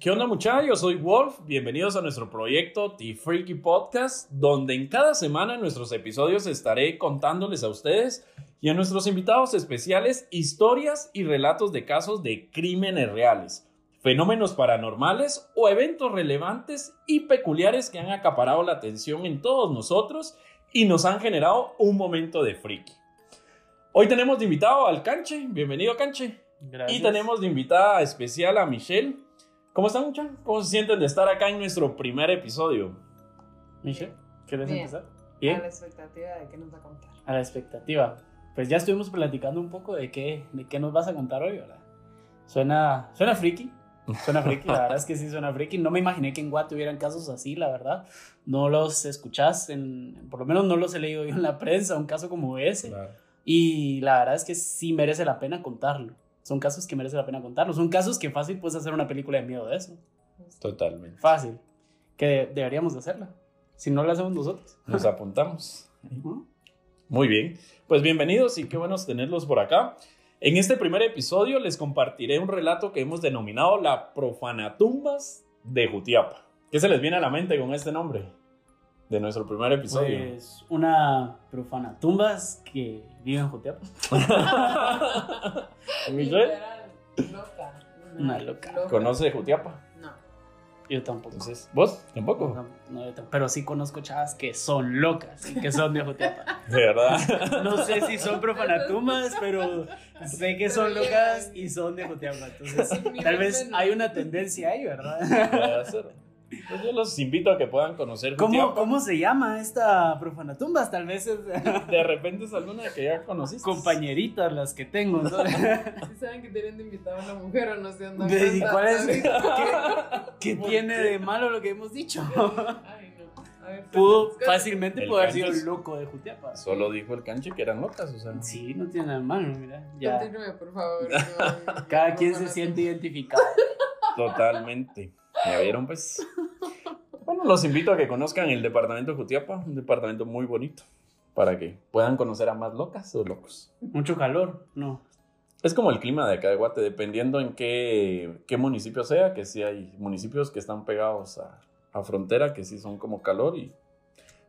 ¿Qué onda muchachos? Yo soy Wolf, bienvenidos a nuestro proyecto The Freaky Podcast, donde en cada semana en nuestros episodios estaré contándoles a ustedes y a nuestros invitados especiales historias y relatos de casos de crímenes reales, fenómenos paranormales o eventos relevantes y peculiares que han acaparado la atención en todos nosotros y nos han generado un momento de freaky. Hoy tenemos de invitado al Canche, bienvenido Canche. Gracias. Y tenemos de invitada especial a Michelle. ¿Cómo están, muchachos? ¿Cómo se sienten de estar acá en nuestro primer episodio? Michelle, ¿quieres Bien. empezar? A Bien, la expectativa de qué nos va a contar. a la expectativa. Pues ya estuvimos platicando un poco de qué, de qué nos vas a contar hoy, ¿verdad? Suena, suena friki. Suena friki, la verdad es que sí suena friki. No me imaginé que en Guate hubieran casos así, la verdad. No los escuchás, en, por lo menos no los he leído yo en la prensa, un caso como ese. Y la verdad es que sí merece la pena contarlo. Son casos que merece la pena contarlo. Son casos que fácil puedes hacer una película de miedo de eso. Totalmente. Fácil. Que deberíamos de hacerla. Si no la hacemos nosotros. Nos apuntamos. Muy bien. Pues bienvenidos y qué buenos tenerlos por acá. En este primer episodio les compartiré un relato que hemos denominado la Profanatumbas de Jutiapa. ¿Qué se les viene a la mente con este nombre? De nuestro primer episodio. Pues una profana tumbas que vive en Jutiapa. Michelle, loca. Una loca. ¿conoce Jutiapa? No. Yo tampoco. Entonces, ¿vos? ¿Tampoco? No, no, yo tampoco. Pero sí conozco chavas que son locas y que son de Jutiapa. De verdad. No sé si son profanatumbas, pero sé que son locas y son de Jutiapa. Entonces, tal vez hay una tendencia ahí, ¿verdad? Puede ser. Pues yo los invito a que puedan conocer ¿Cómo. ¿Cómo se llama esta profanatumbas? Tal vez es De repente es alguna que ya conociste. compañeritas las que tengo. ¿no? Si saben que tienen de invitado a una mujer o no se andan ¿Y cuenta cuál es? ¿Qué, qué tiene de malo lo que hemos dicho? Ay, no. A ver, Pudo fácilmente pudo haber sido el loco de Jutiapa. Solo dijo el canche que eran locas, o sea. Sí, no tiene nada malo, mira. Ya. Continúe, por favor. No, Cada no, quien se siente identificado. Totalmente. ¿Ya vieron, pues? Bueno, los invito a que conozcan el departamento de Jutiapa, un departamento muy bonito, para que puedan conocer a más locas o locos. Mucho calor, no. Es como el clima de acá de Guate, dependiendo en qué, qué municipio sea, que sí hay municipios que están pegados a, a frontera, que sí son como calor, y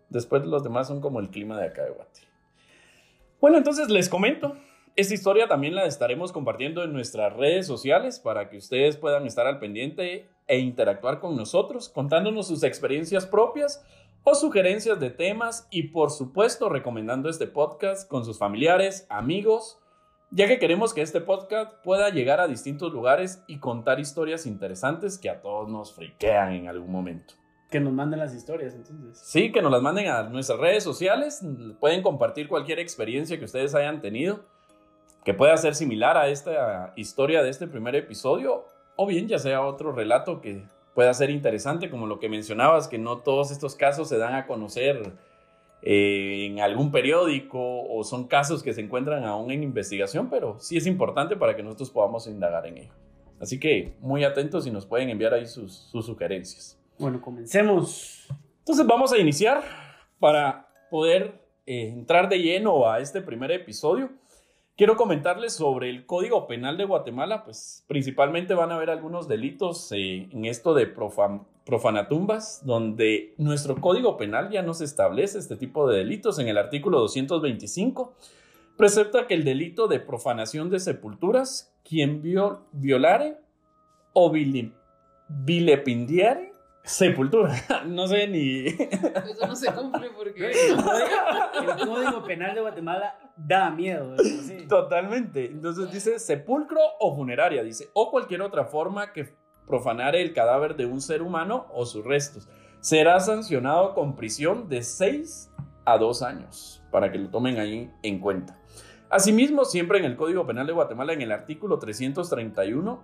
después los demás son como el clima de acá de Guate. Bueno, entonces les comento. Esta historia también la estaremos compartiendo en nuestras redes sociales para que ustedes puedan estar al pendiente e interactuar con nosotros, contándonos sus experiencias propias o sugerencias de temas y por supuesto recomendando este podcast con sus familiares, amigos, ya que queremos que este podcast pueda llegar a distintos lugares y contar historias interesantes que a todos nos friquean en algún momento. Que nos manden las historias, entonces. Sí, que nos las manden a nuestras redes sociales. Pueden compartir cualquier experiencia que ustedes hayan tenido que pueda ser similar a esta historia de este primer episodio o bien ya sea otro relato que pueda ser interesante como lo que mencionabas, que no todos estos casos se dan a conocer eh, en algún periódico o son casos que se encuentran aún en investigación, pero sí es importante para que nosotros podamos indagar en ello. Así que muy atentos y nos pueden enviar ahí sus, sus sugerencias. Bueno, comencemos. Entonces vamos a iniciar para poder eh, entrar de lleno a este primer episodio. Quiero comentarles sobre el Código Penal de Guatemala, pues principalmente van a haber algunos delitos eh, en esto de profan- profanatumbas, donde nuestro Código Penal ya nos establece este tipo de delitos. En el artículo 225 precepta que el delito de profanación de sepulturas, quien viol- violare o vile- vilepindiare sepultura, no sé ni... Eso no se cumple porque. El Código Penal de Guatemala da miedo. sí. Totalmente. Entonces dice sepulcro o funeraria, dice, o cualquier otra forma que profanare el cadáver de un ser humano o sus restos. Será sancionado con prisión de 6 a 2 años, para que lo tomen ahí en cuenta. Asimismo, siempre en el Código Penal de Guatemala, en el artículo 331,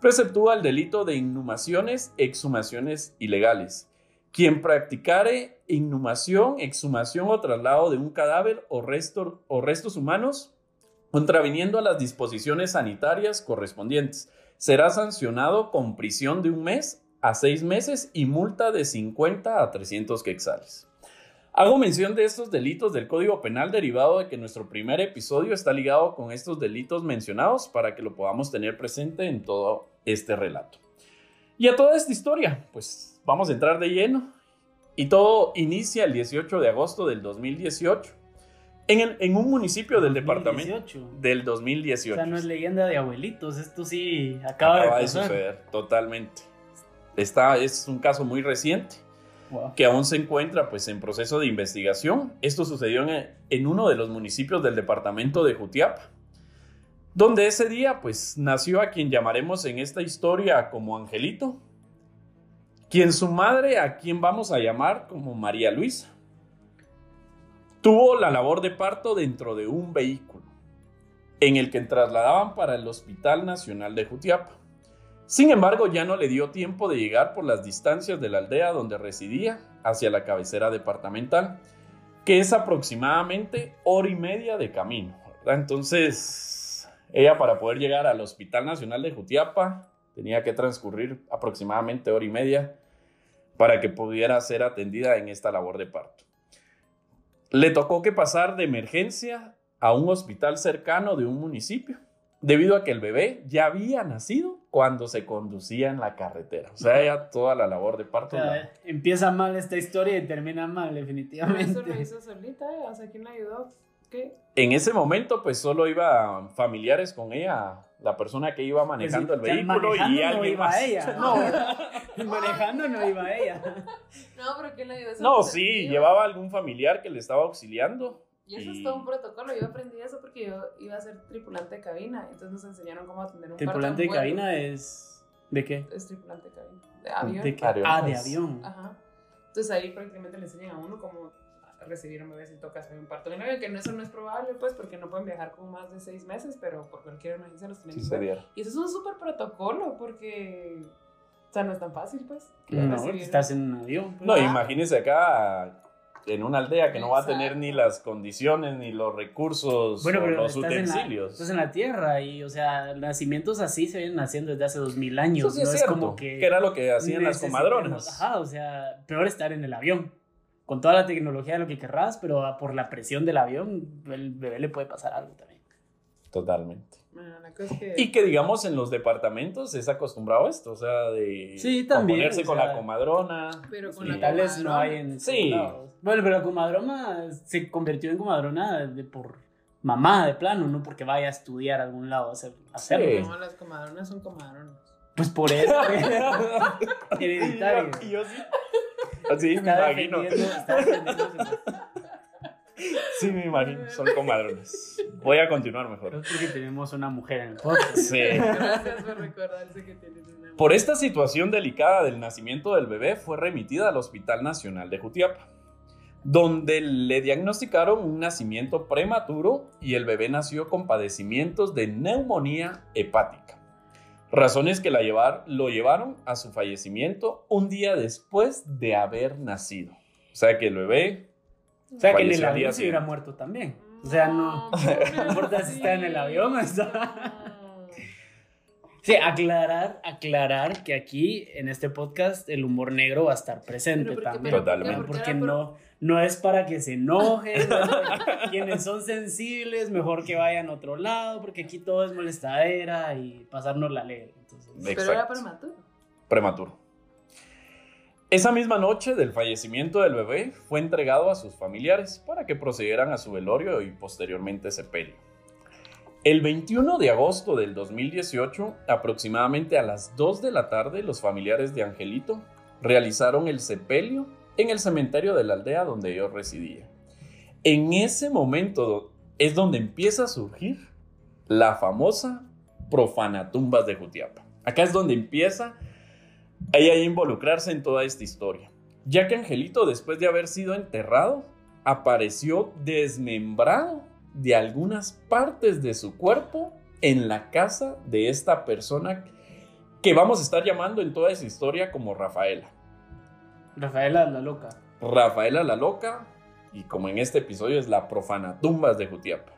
preceptúa el delito de inhumaciones, exhumaciones ilegales. Quien practicare inhumación, exhumación o traslado de un cadáver o, resto- o restos humanos, contraviniendo a las disposiciones sanitarias correspondientes, será sancionado con prisión de un mes a seis meses y multa de 50 a 300 quetzales. Hago mención de estos delitos del Código Penal derivado de que nuestro primer episodio está ligado con estos delitos mencionados para que lo podamos tener presente en todo este relato. Y a toda esta historia, pues vamos a entrar de lleno. Y todo inicia el 18 de agosto del 2018 en, el- en un municipio del departamento 2018. del O 2018. sea, no es leyenda de abuelitos, esto sí acaba, Acaba de de suceder, totalmente. Está, es un caso muy reciente Wow. que aún se encuentra pues, en proceso de investigación. Esto sucedió en, en uno de los municipios del departamento de Jutiapa, donde ese día pues, nació a quien llamaremos en esta historia como Angelito, quien su madre, a quien vamos a llamar como María Luisa, tuvo la labor de parto dentro de un vehículo en el que trasladaban para el Hospital Nacional de Jutiapa. Sin embargo, ya no le dio tiempo de llegar por las distancias de la aldea donde residía hacia la cabecera departamental, que es aproximadamente hora y media de camino. Entonces, ella para poder llegar al Hospital Nacional de Jutiapa tenía que transcurrir aproximadamente hora y media para que pudiera ser atendida en esta labor de parto. Le tocó que pasar de emergencia a un hospital cercano de un municipio, debido a que el bebé ya había nacido cuando se conducía en la carretera. O sea, ya toda la labor de O parto. sea, la- empieza mal esta historia y termina mal, Pero eso lo definitivamente. hizo solita, ¿eh? O sea, ¿quién la ayudó? ¿Qué? En ese momento, pues solo iba familiares con ella, la persona que iba manejando el Pues, o sea, vehículo y manejando no alguien iba más. ella. No, Manejando no iba ella. No, pero ¿quién la ayudó? Eso no, es sí, sentido. llevaba algún familiar que le estaba auxiliando. Y eso y- es todo un protocolo. Yo aprendí eso porque yo iba a ser tripulante de cabina. Entonces nos enseñaron cómo atender un parto Tripulante de cabina es. ¿De qué? Es tripulante de cabina. De avión. ¿De qué? Avión. Ah, de avión. Ajá. Entonces ahí prácticamente le enseñan a uno cómo recibir un bebé si toca hacer un parto avión, que no, eso no es probable, pues, porque no pueden viajar con más de seis meses, pero por cualquier emergencia los tienen Sí que ver. Y eso es un súper protocolo, porque, o sea, no es tan fácil, pues. No, recibir- estás en un avión. pues. No, Ah. imagínese acá en una aldea que no va a tener ni las condiciones, ni los recursos, Bueno, o los estás en, la, utensilios. estás en la tierra y, o sea, nacimientos así se vienen haciendo desde hace dos mil años. Eso sí no es es cierto, como que, que. era lo que hacían las comadronas. Ajá, o sea, peor estar en el avión. Con toda la tecnología, lo que querrás, pero por la presión del avión, el bebé le puede pasar algo también. Totalmente. Bueno, la cosa es que... Y que digamos en los departamentos es acostumbrado a esto, o sea, de Sí, también, ponerse o con la comadrona. Pero con Sí. la Tales no comadrona. hay en Sí. todos lados. Bueno, pero la comadrona se convirtió en comadrona de, por mamá de plano, no porque vaya a estudiar a algún lado a hacer, a hacerlo. Sí. No, las comadronas son comadronas. Pues por eso. Hereditario. Y yo sí. Así me imagino. está Sí, me imagino. Son comadronas. Voy a continuar mejor. es porque tenemos una mujer en el podcast. Sí. Gracias por recordarse que tienes una... Por esta situación delicada del nacimiento del bebé, fue remitida al Hospital Nacional de Jutiapa, donde le diagnosticaron un nacimiento prematuro y el bebé nació con padecimientos de neumonía hepática. Razones que la llevar, lo llevaron a su fallecimiento un día después de haber nacido. O sea que el bebé O sea que en el avión se hubiera muerto también. O sea, no. No importa si está en el avión o está- Sí, aclarar, aclarar que aquí en este podcast el humor negro va a estar presente también. Totalmente. ¿Por qué Porque no, no es para que se enojen, no quienes son sensibles, mejor que vayan a otro lado, porque aquí todo es molestadera y pasarnos la ley. Entonces, Pero era prematuro. prematuro. Esa misma noche del fallecimiento del bebé fue entregado a sus familiares para que procedieran a su velorio y posteriormente sepelio. El 21 de agosto del 2018, aproximadamente a las 2 de la tarde, los familiares de Angelito realizaron el sepelio en el cementerio de la aldea donde ellos residían. En ese momento es donde empieza a surgir la famosa profanatumbas de Jutiapa. Acá es donde empieza ella a involucrarse en toda esta historia, ya que Angelito, después de haber sido enterrado, apareció desmembrado de algunas partes de su cuerpo en la casa de esta persona que vamos a estar llamando en toda esa historia como Rafaela. Rafaela la loca. Rafaela la loca y como en este episodio es la profana tumbas de Jutiapa.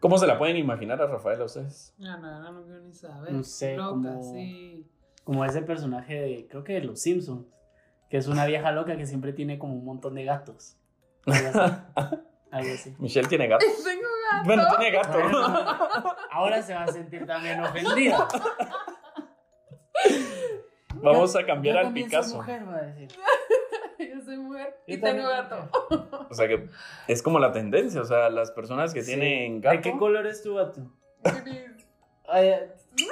¿Cómo se la pueden imaginar a Rafaela ustedes? No, no, no, no quiero ni saber. No sé, Loca, como- sí. Como ese personaje de, creo que de Los Simpsons, que es una vieja loca que siempre tiene como un montón de gatos. Algo así. Michelle tiene gato. Tengo gato. Bueno, tiene gato. Bueno, ahora se va a sentir también ofendida. Vamos a cambiar Yo al también soy Picasso. mujer, va a decir. Yo soy mujer y tengo gato. O sea que es como la tendencia, o sea, las personas que tienen gato ¿De qué color es tu gato?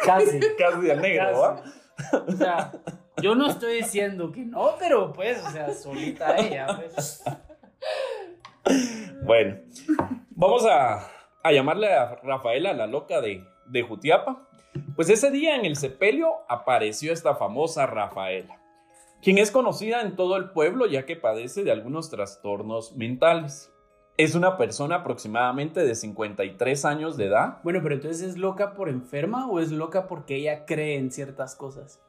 Casi. casi al negro, ¿va? O sea, yo no estoy diciendo que no, pero pues, o sea, solita ella, pues. Bueno, vamos a, llamarle a Rafaela, la loca de, de Jutiapa. Pues ese día en el sepelio apareció esta famosa Rafaela, quien es conocida en todo el pueblo ya que padece de algunos trastornos mentales. Es una persona aproximadamente de 53 años de edad. Bueno, pero entonces es loca por enferma o es loca porque ella cree en ciertas cosas.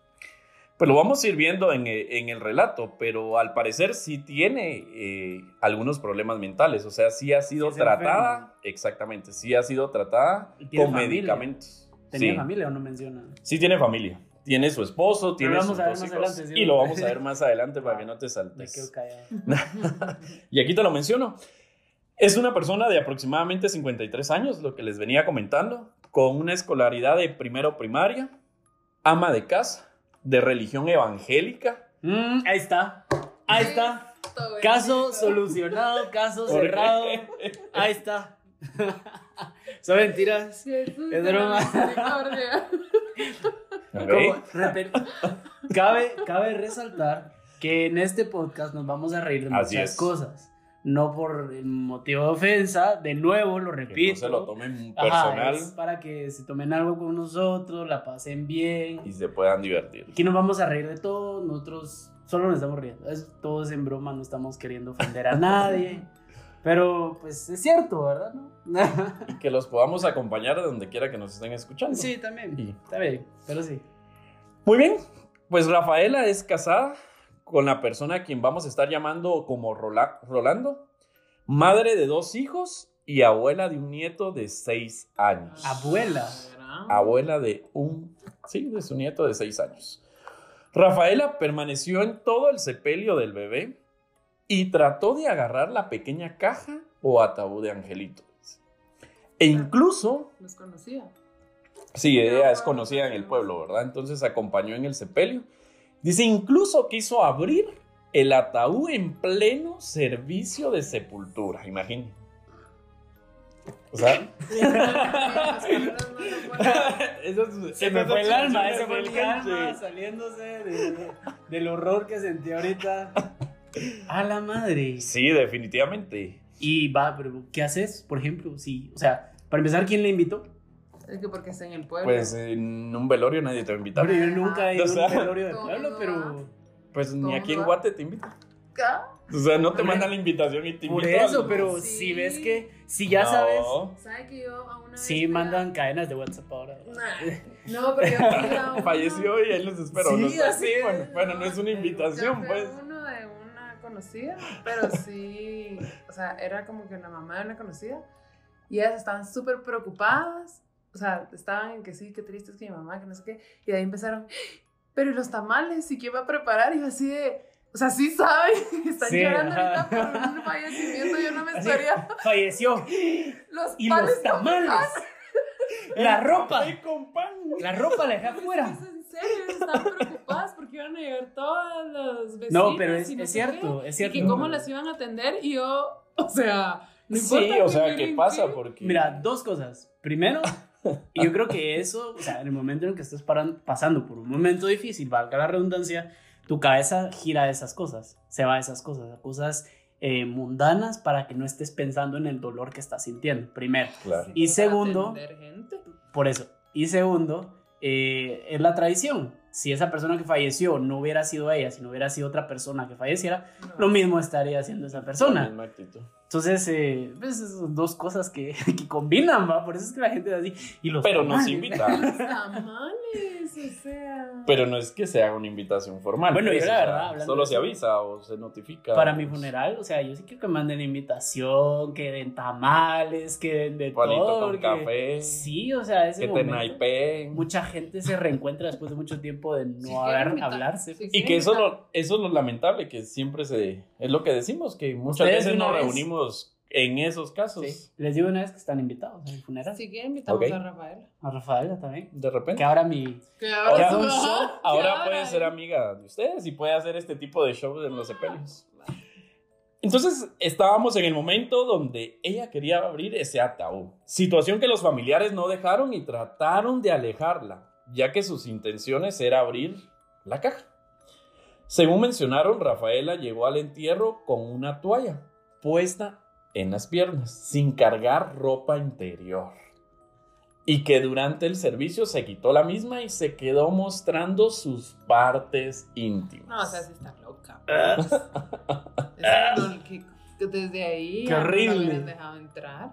Pues lo vamos a ir viendo en, eh, en el relato, pero al parecer sí tiene eh, algunos problemas mentales, o sea, sí ha sido Sí tratada, enferma. exactamente, sí ha sido tratada con familia. medicamentos. ¿Tenía Sí. familia o no menciona? Sí tiene familia. Tiene su esposo, tiene sus dos hijos. ¿sí? Y lo vamos a ver más adelante para que no te Me saltes. quedo callado. Y aquí te lo menciono. Es una persona de aproximadamente 53 años, lo que les venía comentando, con una escolaridad de primero primaria, ama de casa, de religión evangélica. Mm, ahí está. Ahí está. Todo Caso bendito. solucionado, caso cerrado. Ahí está. Son mentiras. Jesús Es broma. cabe, cabe resaltar que en este podcast nos vamos a reír de Así muchas es. cosas. No por motivo de ofensa, de nuevo lo Que repito. no se lo tomen personal para que se tomen algo con nosotros, la pasen bien. y se puedan divertir. Aquí nos vamos a reír de todo, nosotros solo nos estamos riendo. Es, todo es en broma, no estamos queriendo ofender a nadie. Pero pues es cierto, ¿verdad? ¿No? Y que los podamos acompañar de donde quiera que nos estén escuchando. sí, también. Y- Está bien, pero sí. Muy bien, pues Rafaela es casada con la persona a quien vamos a estar llamando como Rola- Rolando, madre de dos hijos y abuela de un nieto de seis años. Abuela. ¿Verdad? Abuela de un, sí, de su nieto de seis años. Rafaela permaneció en todo el sepelio del bebé y trató de agarrar la pequeña caja o ataúd de Angelito. E incluso Los conocía. Sí, ella es conocida en el pueblo, ¿verdad? Entonces acompañó en el sepelio. Dice, incluso quiso abrir el ataúd en pleno servicio de sepultura, imagínate. O sea, eso es- Se me eso fue el alma, ese fue el alma saliéndose de- de- del horror que sentí ahorita. A la madre. Sí, definitivamente. Y va, pero ¿qué haces? Por ejemplo, sí, o sea, para empezar, ¿quién le invitó? Es que porque está en el pueblo. Pues en un velorio nadie te va a invitar. Pero yo nunca he ido a un velorio de pueblo, pero Pues ni aquí en. Guate te invitan. O sea, no te mandan la invitación y te por invitan. eso, pero Sí. si ves que, si ya No. sabes, ¿Sabe que yo a una vez sí mandan cadenas de WhatsApp ahora. Nah. No, pero yo Falleció y ahí los espero. Sí, así es. bueno, bueno, no es una invitación, pues. uno de una conocida, pero sí, o sea, era como que la mamá de una conocida y ellas estaban súper preocupadas, o sea, estaban en que sí, qué triste es que mi mamá, que no sé qué, y de ahí empezaron, pero ¿y los tamales? ¿Y quién va a preparar? Y yo así de, o sea, sí saben, están Sí, llorando ajá. ahorita por un fallecimiento, yo no me Así, esperaría Falleció. los Y los tamales. La ropa. Café con pan. La ropa la dejé Es afuera. en serio, estaban preocupadas porque iban a llegar todas las vecinas. No, pero es, y no es cierto, qué, es Y cierto. que cómo las iban a atender y yo, o sea, no importa. Sí, o sea, ¿qué pasa? qué. Porque. Mira, dos cosas. Primero, y yo creo que eso, o sea, en el momento en el que estés paran- pasando por un momento difícil, valga la redundancia, tu cabeza gira a esas cosas, se va a esas cosas, a cosas eh, mundanas para que no estés pensando en el dolor que estás sintiendo, primero. Claro. Y segundo, por eso. Y segundo, eh, es la tradición. Si esa persona que falleció no hubiera sido ella, si no hubiera sido otra persona que falleciera, No. lo mismo estaría haciendo esa La persona. Entonces, eh, pues, son dos cosas que, que combinan, ¿va? Por eso es que la gente es así. Y los Pero nos tamales. invita. Los tamales, o sea. Pero no es que se haga una invitación formal. Bueno, yo la o sea, verdad, Solo se avisa o se notifica. Para mi pues, funeral, o sea, yo sí quiero que manden invitación, que den tamales, que den de Palito todo. con café. Sí, o sea, ese Que te momento, naipeen. mucha gente se reencuentra después de mucho tiempo de no Si haber, hablarse. si Y que eso, lo, eso es lo lamentable, que siempre se... Es lo que decimos, que muchas Ustedes veces nos vez- reunimos en esos casos. Sí. Les digo una vez que están invitados al funeral. Si quieren, invitamos a Rafaela. A Rafaela también. De repente. Que ahora mi. Que Ahora- Ahora que puede ser amiga de ustedes y puede hacer este tipo de shows en los sepelios. Entonces estábamos en el momento donde ella quería abrir ese ataúd, situación que los familiares no dejaron y trataron de alejarla, ya que sus intenciones era abrir la caja. Según mencionaron, Rafaela llegó al entierro con una toalla puesta en las piernas, sin cargar ropa interior. Y que durante el servicio se quitó la misma y se quedó mostrando sus partes íntimas. No, o sea, sí está loca. No, que, desde ahí. Qué no horrible. hubieran dejado entrar.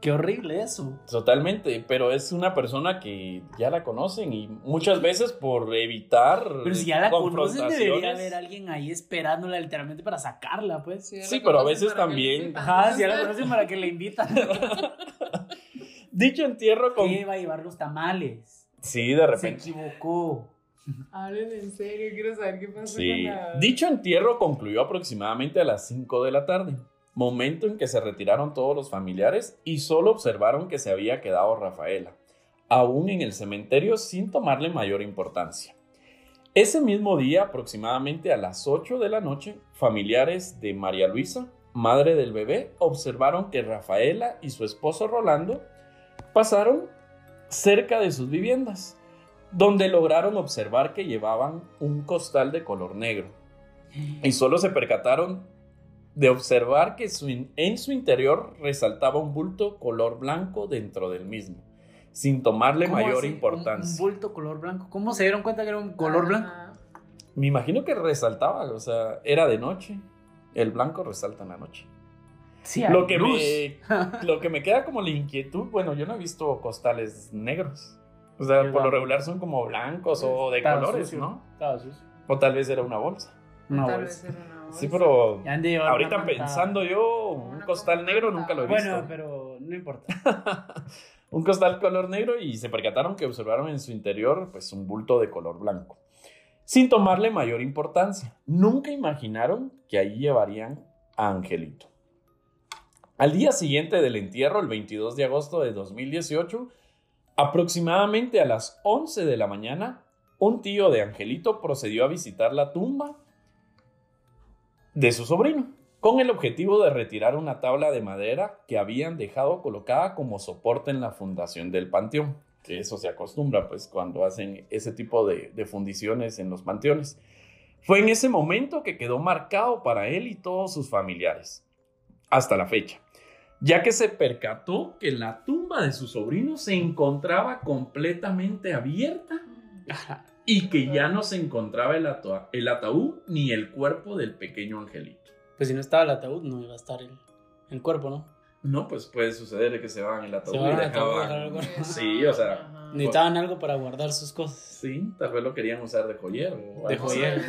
Qué horrible eso. Totalmente, pero es una persona que ya la conocen y muchas veces por evitar Pero si ya la conocen, debería haber alguien ahí esperándola literalmente para sacarla, pues. Sí, Sí, pero a veces también-. Ajá, si ya la conocen para que la invitan. Dicho entierro con... ¿Qué va a llevar los tamales? Sí, de Se repente. equivocó. Hablen en serio, quiero saber qué pasó Sí. con la. Dicho entierro concluyó aproximadamente a las 5 de la tarde, momento en que se retiraron todos los familiares y solo observaron que se había quedado Rafaela, aún en el cementerio sin tomarle mayor importancia. Ese mismo día, aproximadamente a las 8 de la noche, familiares de María Luisa, madre del bebé, observaron que Rafaela y su esposo Rolando pasaron cerca de sus viviendas, donde lograron observar que llevaban un costal de color negro. Y solo se percataron de observar que su in- en su interior resaltaba un bulto color blanco dentro del mismo, sin tomarle ¿Cómo mayor así? Importancia. Un, bulto color blanco. ¿Cómo se dieron cuenta que era un color blanco? Me imagino que resaltaba, o sea, era de noche. El blanco resalta en la noche. Sí, Lo que, luz. me, lo que me queda como la inquietud, bueno, yo no he visto costales negros. O sea, por lo regular son como blancos o de Estaba colores, sucio. ¿no? Estaba sucio. O tal vez era una bolsa. No, Tal vez era una Sí, pero ahorita pensando yo, un costal negro nunca lo he visto. Bueno, pero no importa. un costal color negro y se percataron que observaron en su interior pues un bulto de color blanco. Sin tomarle mayor importancia. Nunca imaginaron que allí llevarían a Angelito. Al día siguiente del entierro, el 22 de agosto de 2018, aproximadamente a las 11 de la mañana, un tío de Angelito procedió a visitar la tumba de su sobrino, con el objetivo de retirar una tabla de madera que habían dejado colocada como soporte en la fundación del panteón. Eso se acostumbra, pues, cuando hacen ese tipo de, de fundiciones en los panteones. Fue en ese momento que quedó marcado para él y todos sus familiares, hasta la fecha, ya que se percató que la tumba de su sobrino se encontraba completamente abierta y que ya no se encontraba el, atua- el ataúd ni el cuerpo del pequeño angelito. Pues si no estaba el ataúd, no iba a estar el, el cuerpo, ¿no? No, pues puede suceder que se van el ataúd y dejaban-. Sí, o sea, Ajá. Necesitaban algo para guardar sus cosas. Sí, tal vez lo querían usar de joyero. o De joyero.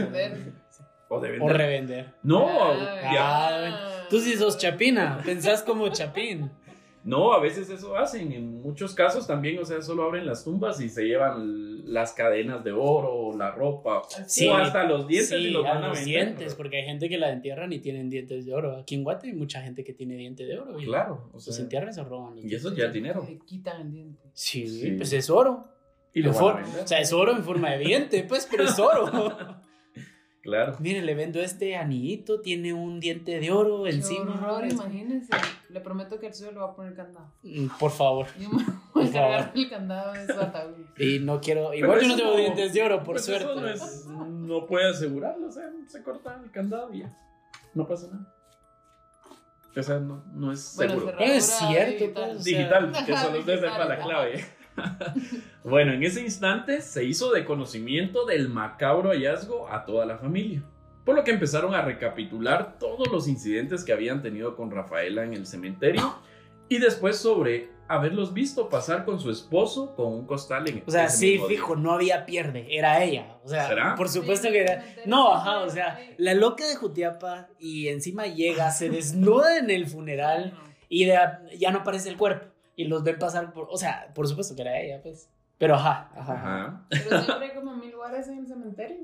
O de O vender. revender. No, Ah, ya- Tú sí sos chapina, pensás como chapín. No, a veces eso hacen. En muchos casos también, o sea, solo abren las tumbas y se llevan las cadenas de oro, la ropa, Sí, o hasta los dientes y Sí, los a van a los vender. dientes, porque hay gente que la entierran y tienen dientes de oro. Aquí en Guate hay mucha gente que tiene diente de oro. Y Claro, o Los sea, entierran y se roban. los y eso ya es dinero. Le quitan el diente. Sí, Sí. pues es oro. Y lo van a. O sea, es oro en forma de diente, pues, pero es oro. Claro. Mire, le vendo este anillito, tiene un diente de oro Qué encima. horror, imagínense. Le prometo que el suyo lo va a poner candado. Mm, Por favor. Yo me voy Por a encargar favor. del candado de su ataúd. Y no quiero. Pero Igual yo no tengo dientes de oro, por pues suerte. Eso no, es- no puede asegurarlo, o sea, se corta el candado y ya. No pasa nada. O sea, no, no es Bueno, seguro. cerradura Es cierto, digital. pues. Digital, que solo usted sepa la clave. bueno, en ese instante se hizo de conocimiento del macabro hallazgo a toda la familia. Por lo que empezaron a recapitular todos los incidentes que habían tenido con Rafaela en el cementerio y después sobre haberlos visto pasar con su esposo con un costal en O sea, sí, fijo, no había pierde, era ella. O sea, ¿Será? por supuesto Sí, que era. No, ajá, o sea, la loca de Jutiapa y encima llega, se desnuda en el funeral y de- ya no aparece el cuerpo. Y los ven pasar por. O sea, por supuesto que era ella, pues. Pero ajá, ajá. ajá. Pero siempre hay como mil lugares en el cementerio.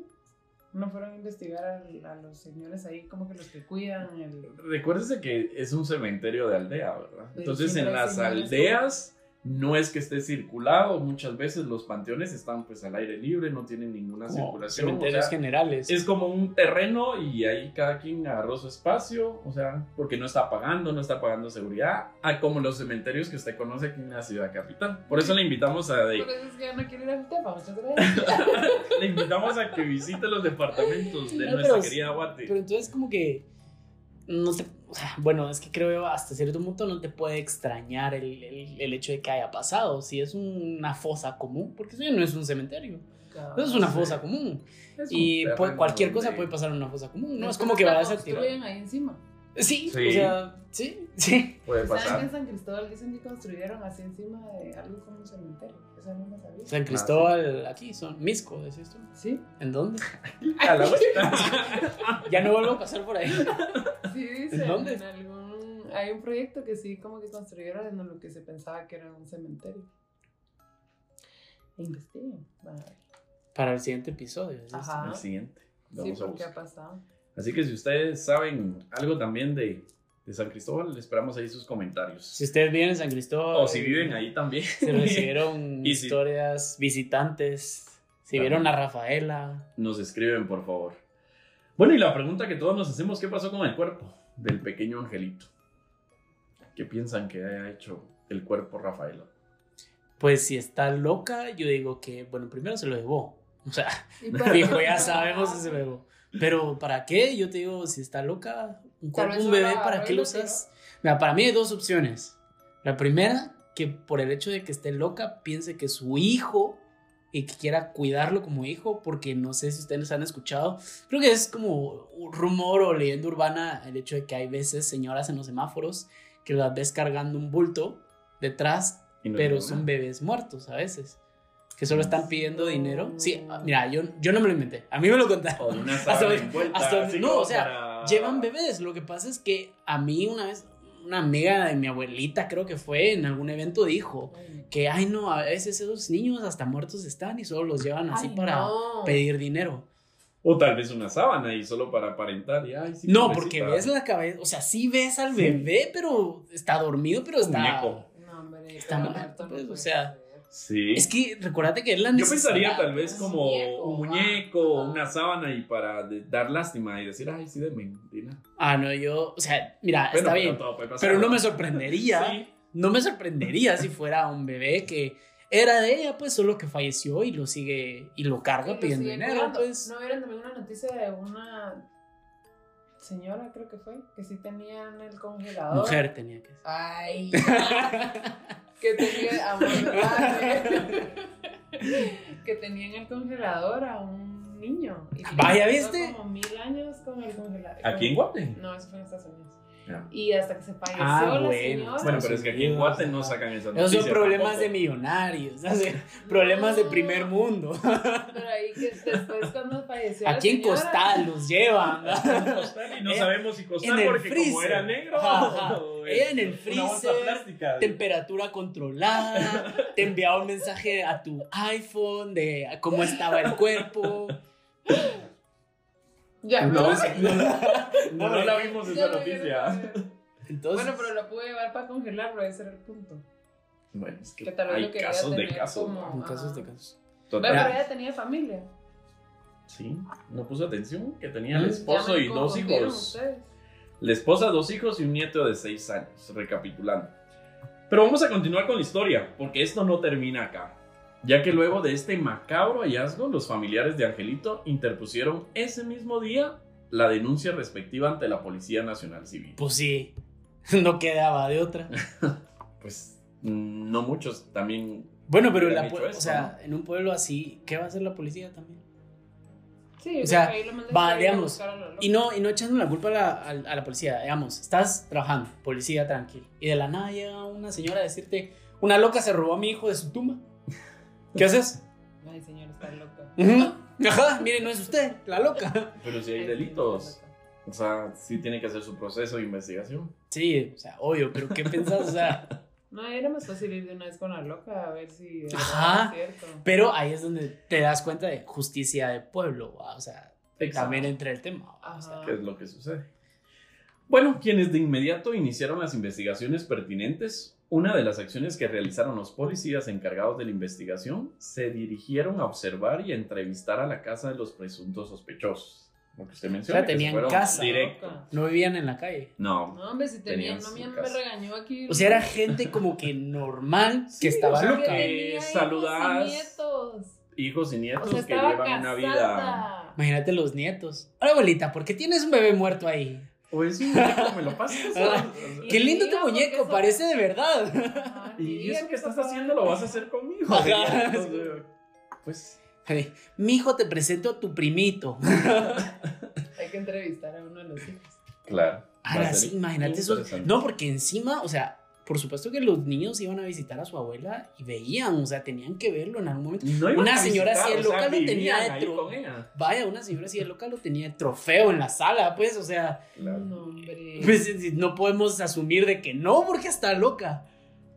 No fueron a investigar a, a los señores ahí, como que los que cuidan el... Recuérdese que es un cementerio de aldea, ¿verdad? Pero Entonces en las aldeas no es que esté circulado, muchas veces los panteones están pues al aire libre, no tienen ninguna Como circulación. o cementerios sea, generales. es como un terreno y ahí cada quien agarró su espacio, o sea, porque no está pagando, no está pagando seguridad, a como los cementerios que usted conoce aquí en la ciudad capital. Por eso le invitamos a, de- Por eso es que ya no quiero ir al tema, muchas gracias. le invitamos a que visite los departamentos de No, nuestra pero- querida Guate. Pero entonces como que no sea, bueno, es que creo hasta cierto punto no te puede extrañar el, el- el hecho de que haya pasado. Si es una fosa común, porque eso ya no es un cementerio. Eso es una sí. fosa común. Es un Y cualquier cosa puede pasar en una fosa común. No es como que vayas a tirar. ahí encima. Sí, Sí. o sea, sí, sí. Puede ¿Saben que pasar. en San Cristóbal dicen que construyeron así encima de algo como un cementerio? Eso no lo sabía. San Cristóbal, aquí son Misco, decís tú. Sí, ¿En dónde? A la vuelta. Ya no vuelvo a pasar por ahí. sí dicen. ¿En dónde? En algún... Hay un proyecto que sí como que construyeron en lo que se pensaba que era un cementerio. Investiguen. Para el siguiente episodio. tú. Ajá. El siguiente. Sí, Vamos a porque ha pasado. Así que si ustedes saben algo también de, de San Cristóbal, esperamos ahí sus comentarios. Si ustedes viven en San Cristóbal. O si viven ahí también. Si recibieron Y si- historias visitantes. Si También. vieron a Rafaela. Nos escriben, por favor. Bueno, y la pregunta que todos nos hacemos, ¿qué pasó con el cuerpo del pequeño angelito? ¿Qué piensan que haya hecho el cuerpo Rafaela? Pues si está loca, yo digo que, bueno, primero se lo llevó. O sea, fijo, ya sabemos que se lo llevó. Pero ¿para qué? Yo te digo, si está loca, un cuerpo, un bebé, ¿para qué lo usas? Mira, para mí hay dos opciones. La primera, que por el hecho de que esté loca, piense que es su hijo y que quiera cuidarlo como hijo, porque no sé si ustedes han escuchado, creo que es como un rumor o leyenda urbana el hecho de que hay veces señoras en los semáforos que las ves cargando un bulto detrás no pero son bebés muertos a veces. Que solo están pidiendo dinero. Sí, mira, yo, yo no me lo inventé. A mí me lo contaron. O una Hasta envuelta, hasta no, o sea, para- Llevan bebés. Lo que pasa es que a mí una vez, una amiga de mi abuelita, creo que fue en algún evento, dijo que, ay, no, a veces esos niños hasta muertos están y solo los llevan así Ay, para no. pedir dinero. O tal vez una sábana y solo para aparentar. Y, ay, sí, No, pobrecita. porque ves la cabeza, o sea, sí ves al bebé, pero está dormido, pero está... Muñeco. No, hombre, Está muerto no pues, o puede sea, ser. Sí. Es que recuérdate que es la Yo pensaría tal vez como un muñeco, Ah. una sábana y para de- dar lástima y decir, ay, sí, denme dinero. Ah, no, yo, o sea, mira, Bueno, está pero bien. todo puede pasar, Pero no me sorprendería, Sí. no me sorprendería si fuera un bebé que era de ella, pues solo que falleció y lo sigue y lo carga pidiendo dinero, pues. ¿No vieron también una noticia de una señora, creo que fue, que sí tenía en el congelador? Mujer tenía que ser. Ay, que tenía, amor, ¿verdad? que tenía en el congelador a un niño. Y Vaya, ¿viste? Como mil años con el congelador. ¿Aquí en Guate? No, eso fue en Estados Unidos. Ya. Y hasta que se falleció Ah, la bueno. señora. Bueno, pero es que aquí en Guate no sacan esas Esos noticias. son problemas tampoco. de millonarios, o sea, problemas de primer mundo. Pero ahí que después cuando falleció Aquí la en señora, Costal los llevan. ¿verdad? Y no En- sabemos si en costar el porque como freezer. era negro. Ajá, ajá. o Ella en el freezer. Temperatura controlada, te enviaba un mensaje a tu iPhone de cómo estaba el cuerpo. Ya, No, no, no, no la vimos esa noticia. Entonces, Bueno, pero lo pude llevar para congelarlo, ese era el punto. Bueno, es que, Que tal vez hay casos de casos. como- casos de casos. Total. Pero ella tenía familia. Sí, no puso atención que tenía el esposo y dos hijos. ustedes. La esposa, dos hijos y un nieto de seis años, recapitulando. Pero vamos a continuar con la historia, porque esto no termina acá. Ya que luego de este macabro hallazgo, los familiares de Angelito interpusieron ese mismo día la denuncia respectiva ante la Policía Nacional Civil. Pues sí, no quedaba de otra. Pues no muchos también. Bueno, pero la, o en un pueblo así, ¿qué va a hacer la policía también? Sí, O sea, ahí lo va, digamos. Y no, y no echando la culpa a la, a, a la policía. Digamos, estás trabajando, policía tranquilo. Y de la nada llega una señora a decirte, una loca se robó a mi hijo de su tumba. ¿Qué haces? Ay, señor, está loca. Ujú. Ajá, mire, no es usted, la loca. Pero si hay delitos. O sea, sí tiene que hacer su proceso de investigación. Sí, o sea, obvio, pero ¿qué pensás? O sea, No, era más fácil ir de una vez con la loca a ver si Ajá. es cierto. pero ahí es donde te das cuenta de justicia de pueblo, ¿va? o sea, Exacto. también entra el tema. O sea, ¿Qué es lo que sucede? Bueno, quienes de inmediato iniciaron las investigaciones pertinentes, una de las acciones que realizaron los policías encargados de la investigación se dirigieron a observar y a entrevistar a la casa de los presuntos sospechosos. Lo que usted menciona. O sea, se tenían casa. Directo. no vivían en la calle. No. No, hombre, si tenía, Tenían no me, me casa. regañó aquí. O sea, era gente como que normal Sí, que estaba o sea, loca. que- saludas. nietos. Hijos y nietos O sea, que llevan una vida. casada. Imagínate los nietos. Hola, abuelita, ¿por qué tienes un bebé muerto ahí? Pues sí, muñeco, me lo pasas. Ah, Qué lindo tu muñeco, eso- parece de verdad. Ajá, Y eso que estás haciendo lo vas a hacer conmigo. Ajá. Entonces, Pues Mijo, te presento a tu primito. Hay que entrevistar a uno de los hijos. Claro. Ahora sí, imagínate eso. No, porque encima, o sea, por supuesto que los niños iban a visitar a su abuela y veían, o sea, tenían que verlo en algún momento. No Una señora visitar, así de o sea, loca lo tenía con ella. Vaya, una señora así de loca lo tenía de trofeo en la sala, pues, o sea, Claro. No, hombre. pues no podemos asumir de que no, porque está loca.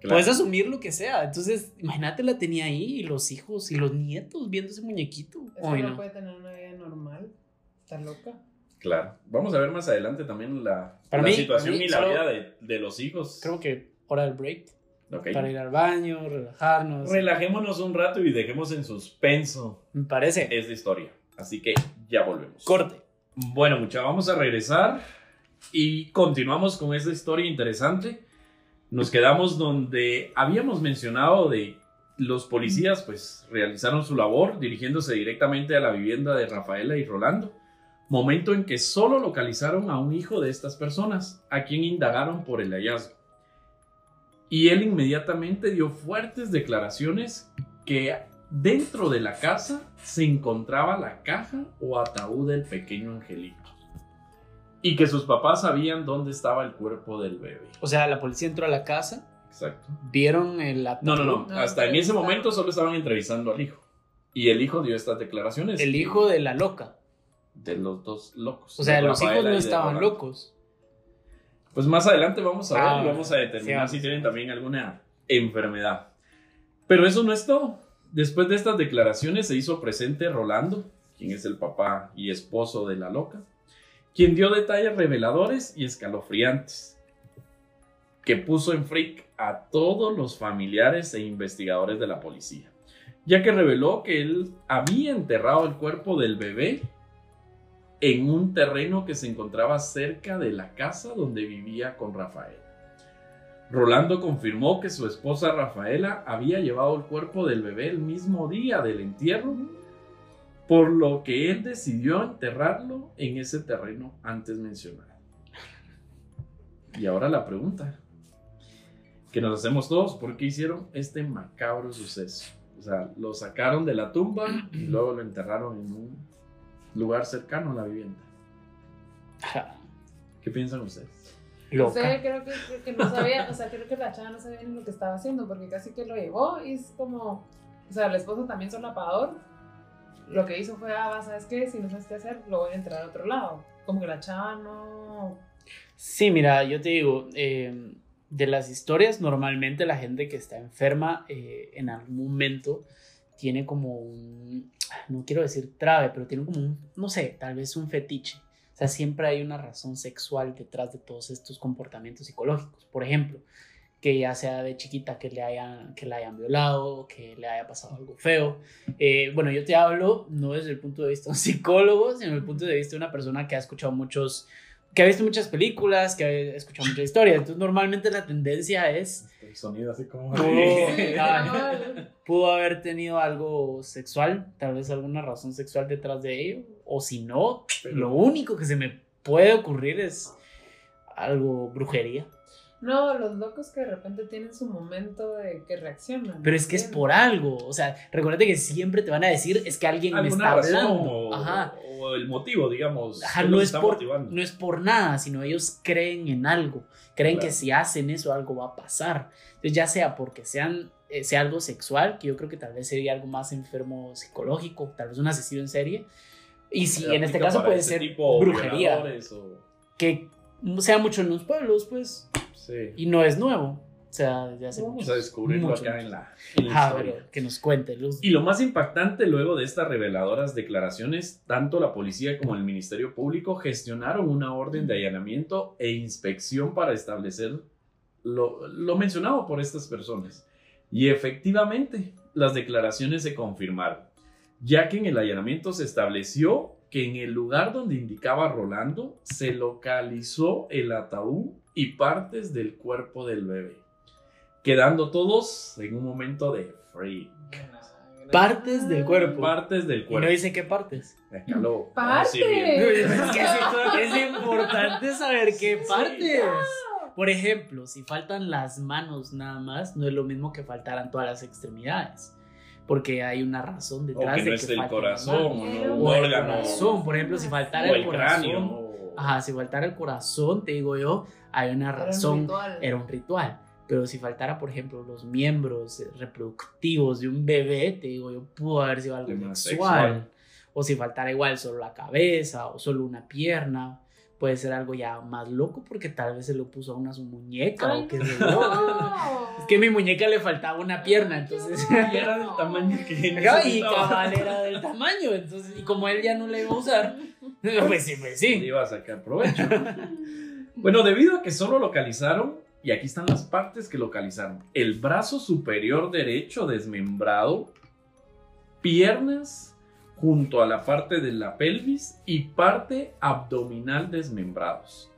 Claro. Puedes asumir lo que sea. Entonces, imagínate la tenía ahí y los hijos y los nietos viendo ese muñequito. Eso Ay, no no. puede tener una vida normal. Está loca. Claro. Vamos a ver más adelante también la, Para la mí- situación para mí y la solo- vida de, de los hijos. Creo que hora del break para ir al baño, relajarnos. Relajémonos un rato y dejemos en suspenso Me parece. esta historia. Así que ya volvemos. Corte. Bueno, mucha, vamos a regresar y continuamos con esta historia interesante. Nos quedamos donde habíamos mencionado de los policías, pues realizaron su labor dirigiéndose directamente a la vivienda de Rafaela y Rolando, momento en que solo localizaron a un hijo de estas personas, a quien indagaron por el hallazgo. Y él inmediatamente dio fuertes declaraciones que dentro de la casa se encontraba la caja o ataúd del pequeño angelito. Y que sus papás sabían dónde estaba el cuerpo del bebé. O sea, la policía entró a la casa, Exacto. vieron el ataúd. No, no, no. No, Hasta en ese momento solo estaban entrevistando al hijo. Y el hijo dio estas declaraciones. El hijo de la loca. de los dos locos. O sea, los hijos no estaban locos. Pues más adelante vamos a ver Ah, y vamos a determinar sí, si tienen también alguna enfermedad. Pero eso no es todo. Después de estas declaraciones se hizo presente Rolando, quien es el papá y esposo de la loca, quien dio detalles reveladores y escalofriantes, que puso en freak a todos los familiares e investigadores de la policía, ya que reveló que él había enterrado el cuerpo del bebé en un terreno que se encontraba cerca de la casa donde vivía con Rafael. Rolando confirmó que su esposa Rafaela había llevado el cuerpo del bebé el mismo día del entierro, por lo que él decidió enterrarlo en ese terreno antes mencionado. Y ahora la pregunta que nos hacemos todos, ¿por qué hicieron este macabro suceso? O sea, lo sacaron de la tumba y luego lo enterraron en un lugar cercano a la vivienda. ¿Qué piensan ustedes? No Loca. sé, creo que, creo que no sabía, o sea, creo que la chava no sabía ni lo que estaba haciendo, porque casi que lo llevó y es como, o sea, el esposo también solapador, lo que hizo fue, ah, va, ¿sabes qué? Si no sabes qué hacer, lo voy a entrar a otro lado. Como que la chava no... Sí, mira, yo te digo, eh, de las historias, normalmente la gente que está enferma eh, en algún momento tiene como un, no quiero decir trave, pero tiene como un, no sé, tal vez un fetiche. O sea, siempre hay una razón sexual detrás de todos estos comportamientos psicológicos. Por ejemplo, que ya sea de chiquita que le hayan, que la hayan violado, que le haya pasado algo feo. Eh, bueno, yo te hablo no desde el punto de vista de un psicólogo, sino desde el punto de vista de una persona que ha escuchado muchos que ha visto muchas películas, que ha escuchado muchas historias. Entonces, normalmente la tendencia es, El sonido así como... Sí, pudo haber tenido algo sexual, tal vez alguna razón sexual detrás de ello, o si no, Pero- lo único que se me puede ocurrir es algo brujería. No, los locos que de repente tienen su momento de que reaccionan. Pero es que es por algo, o sea, recuerda que siempre te van a decir es que alguien me está razón hablando. o, Ajá. o el motivo, digamos. Ajá, no es, está por, motivando. no es por nada, sino ellos creen en algo, creen Claro. que si hacen eso algo va a pasar. Entonces ya sea porque sean, eh, sea algo sexual, que yo creo que tal vez sería algo más enfermo psicológico, tal vez un asesino en serie, y si en este caso puede ser tipo brujería, o- que sea mucho en los pueblos, pues, sí. y no es nuevo. O sea, desde hace Vamos mucho. a descubrirlo mucho, acá mucho. en la, en la Ah, historia. pero que nos cuente, Luz. Y lo más impactante luego de estas reveladoras declaraciones, tanto la policía como el Ministerio Público gestionaron una orden de allanamiento e inspección para establecer lo, lo mencionado por estas personas. Y efectivamente, las declaraciones se confirmaron, ya que en el allanamiento se estableció que en el lugar donde indicaba Rolando se localizó el ataúd y partes del cuerpo del bebé, quedando todos en un momento de freak. Partes del cuerpo. Partes del Y no cuerpo. dice qué partes. Acá lo Partes. Es que es, es importante saber qué partes. Por ejemplo, si faltan las manos nada más, no es lo mismo que faltaran todas las extremidades. Porque hay una razón O detrás que de no que el corazón, o no, un O el órgano, corazón, por ejemplo, si faltara o el el corazón. cráneo. o- Ajá, si faltara el corazón, te digo yo, hay una Era un razón. ritual. Era un ritual. Pero si faltara, por ejemplo, los miembros eh, reproductivos de un bebé, te digo yo, pudo haber sido algo sexual. O si faltara igual solo la cabeza o solo una pierna. Puede ser algo ya más loco porque tal vez se lo puso a una su muñeca Ay, o qué sé yo. no. Es que a mi muñeca le faltaba una pierna, entonces. Y era del tamaño que y cabal era del tamaño, entonces, y como él ya no le iba a usar, pues sí, pues Le sí. iba a sacar provecho. bueno, debido a que solo localizaron, y aquí están las partes que localizaron: el brazo superior derecho desmembrado, piernas junto a la parte de la pelvis y parte abdominal desmembrados.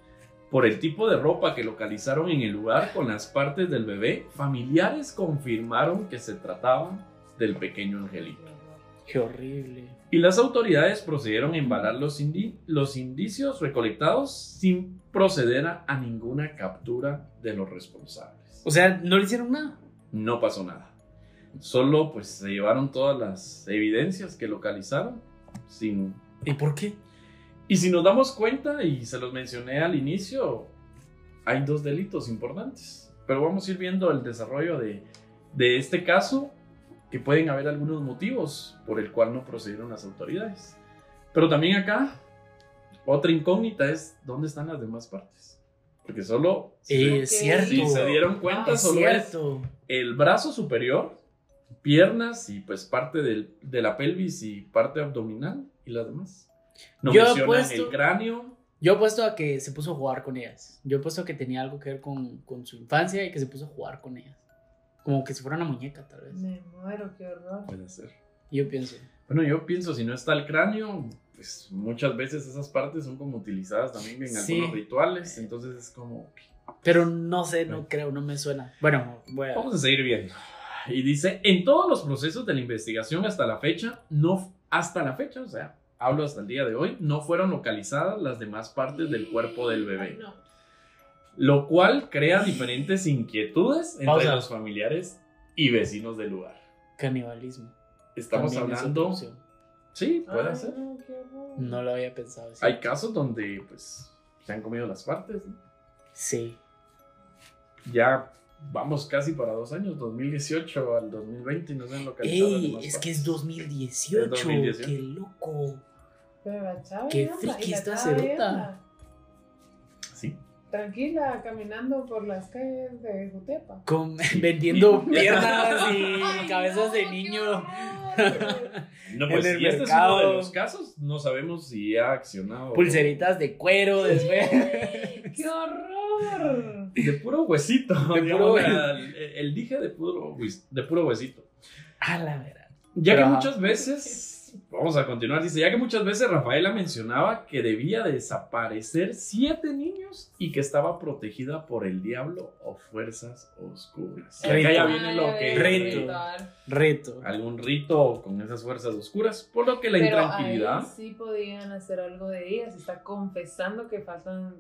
Por el tipo de ropa que localizaron en el lugar con las partes del bebé, familiares confirmaron que se trataba del pequeño angelito. Qué horrible. Y las autoridades procedieron a embalar los, indi- los indicios recolectados sin proceder a, a ninguna captura de los responsables. O sea, no le hicieron nada. No pasó nada. Solo pues se llevaron todas las evidencias que localizaron sin... ¿Y por qué? Y si nos damos cuenta, y se los mencioné al inicio, hay dos delitos importantes. Pero vamos a ir viendo el desarrollo de, de este caso, que pueden haber algunos motivos por el cual no procedieron las autoridades. Pero también acá, otra incógnita es dónde están las demás partes. Porque solo, Eh. Es cierto. si se dieron cuenta, es solo es el brazo superior, piernas y pues parte del- de la pelvis y parte abdominal y las demás. No Yo mencionan apuesto- el cráneo. Yo he puesto a que se puso a jugar con ellas. Yo he puesto que tenía algo que ver con, con su infancia y que se puso a jugar con ellas. Como que si fuera una muñeca, tal vez. Me muero, qué horror. Puede ser. Yo pienso. Bueno, yo pienso, si no está el cráneo, pues muchas veces esas partes son como utilizadas también en Sí. algunos rituales. Entonces es como... Pero no sé, no creo, no me suena. Bueno, voy a... Vamos a seguir viendo. Y dice, en todos los procesos de la investigación hasta la fecha, no, hasta la fecha, o sea, hablo hasta el día de hoy, no fueron localizadas las demás partes del cuerpo del bebé. Ay, no. Lo cual crea diferentes inquietudes entre Pausa. los familiares y vecinos del lugar. Canibalismo. Estamos También es hablando... opción. Sí, puede Ay, ser. no. No lo había pensado así. Hay casos donde, pues, se han comido las partes. ¿no? Sí. Ya vamos casi para dos años, 2018 al 2020, y no se han localizado Ey, es que es 2018. Es 2018. Qué loco. Pero la chava Qué anda, friki la chava cerota. Sí. Tranquila, caminando por las calles de Jutepa. Con, vendiendo piernas y cabezas de niño. No, En pues el si este es mercado. uno de los casos, no sabemos si ha accionado. Pulseritas de cuero, después. ¡Qué horror! De puro huesito. De digamos, puro- el, el dije de puro, de puro huesito. A la verdad. Ya Pero, que muchas veces, vamos a continuar, dice, ya que muchas veces Rafaela mencionaba que debía desaparecer siete niños y que estaba protegida por el diablo o fuerzas oscuras. Y acá ya viene lo que... Rito. Reto. Algún rito con esas fuerzas oscuras, por lo que la Pero intranquilidad... sí podían hacer algo de ella. Se está confesando que faltan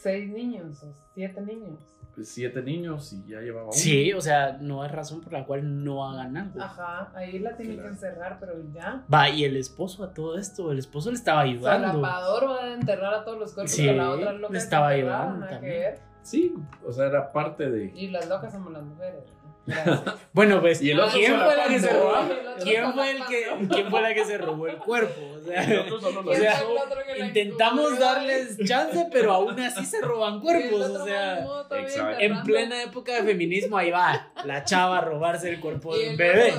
seis niños o siete niños. pues, siete niños y ya llevaba uno. Sí, o sea, no hay razón por la cual no hagan algo. Ajá, ahí la tienen Claro. que encerrar, pero ya. Va, y el esposo a todo esto, el esposo le estaba ayudando. Salapador va a enterrar a todos los cuerpos Sí, la otra loca le estaba ayudando también. Sí, o sea, era parte de... Y las locas somos las mujeres. ¿No? Bueno, pues, Y el otro ¿quién fue la que se robó? ¿Quién fue el que, pasó. quién fue la que se robó el cuerpo? O sea, O intentamos darles chance, pero aún así se roban cuerpos. O sea, en plena época de feminismo, ahí va la chava a robarse el cuerpo de un bebé.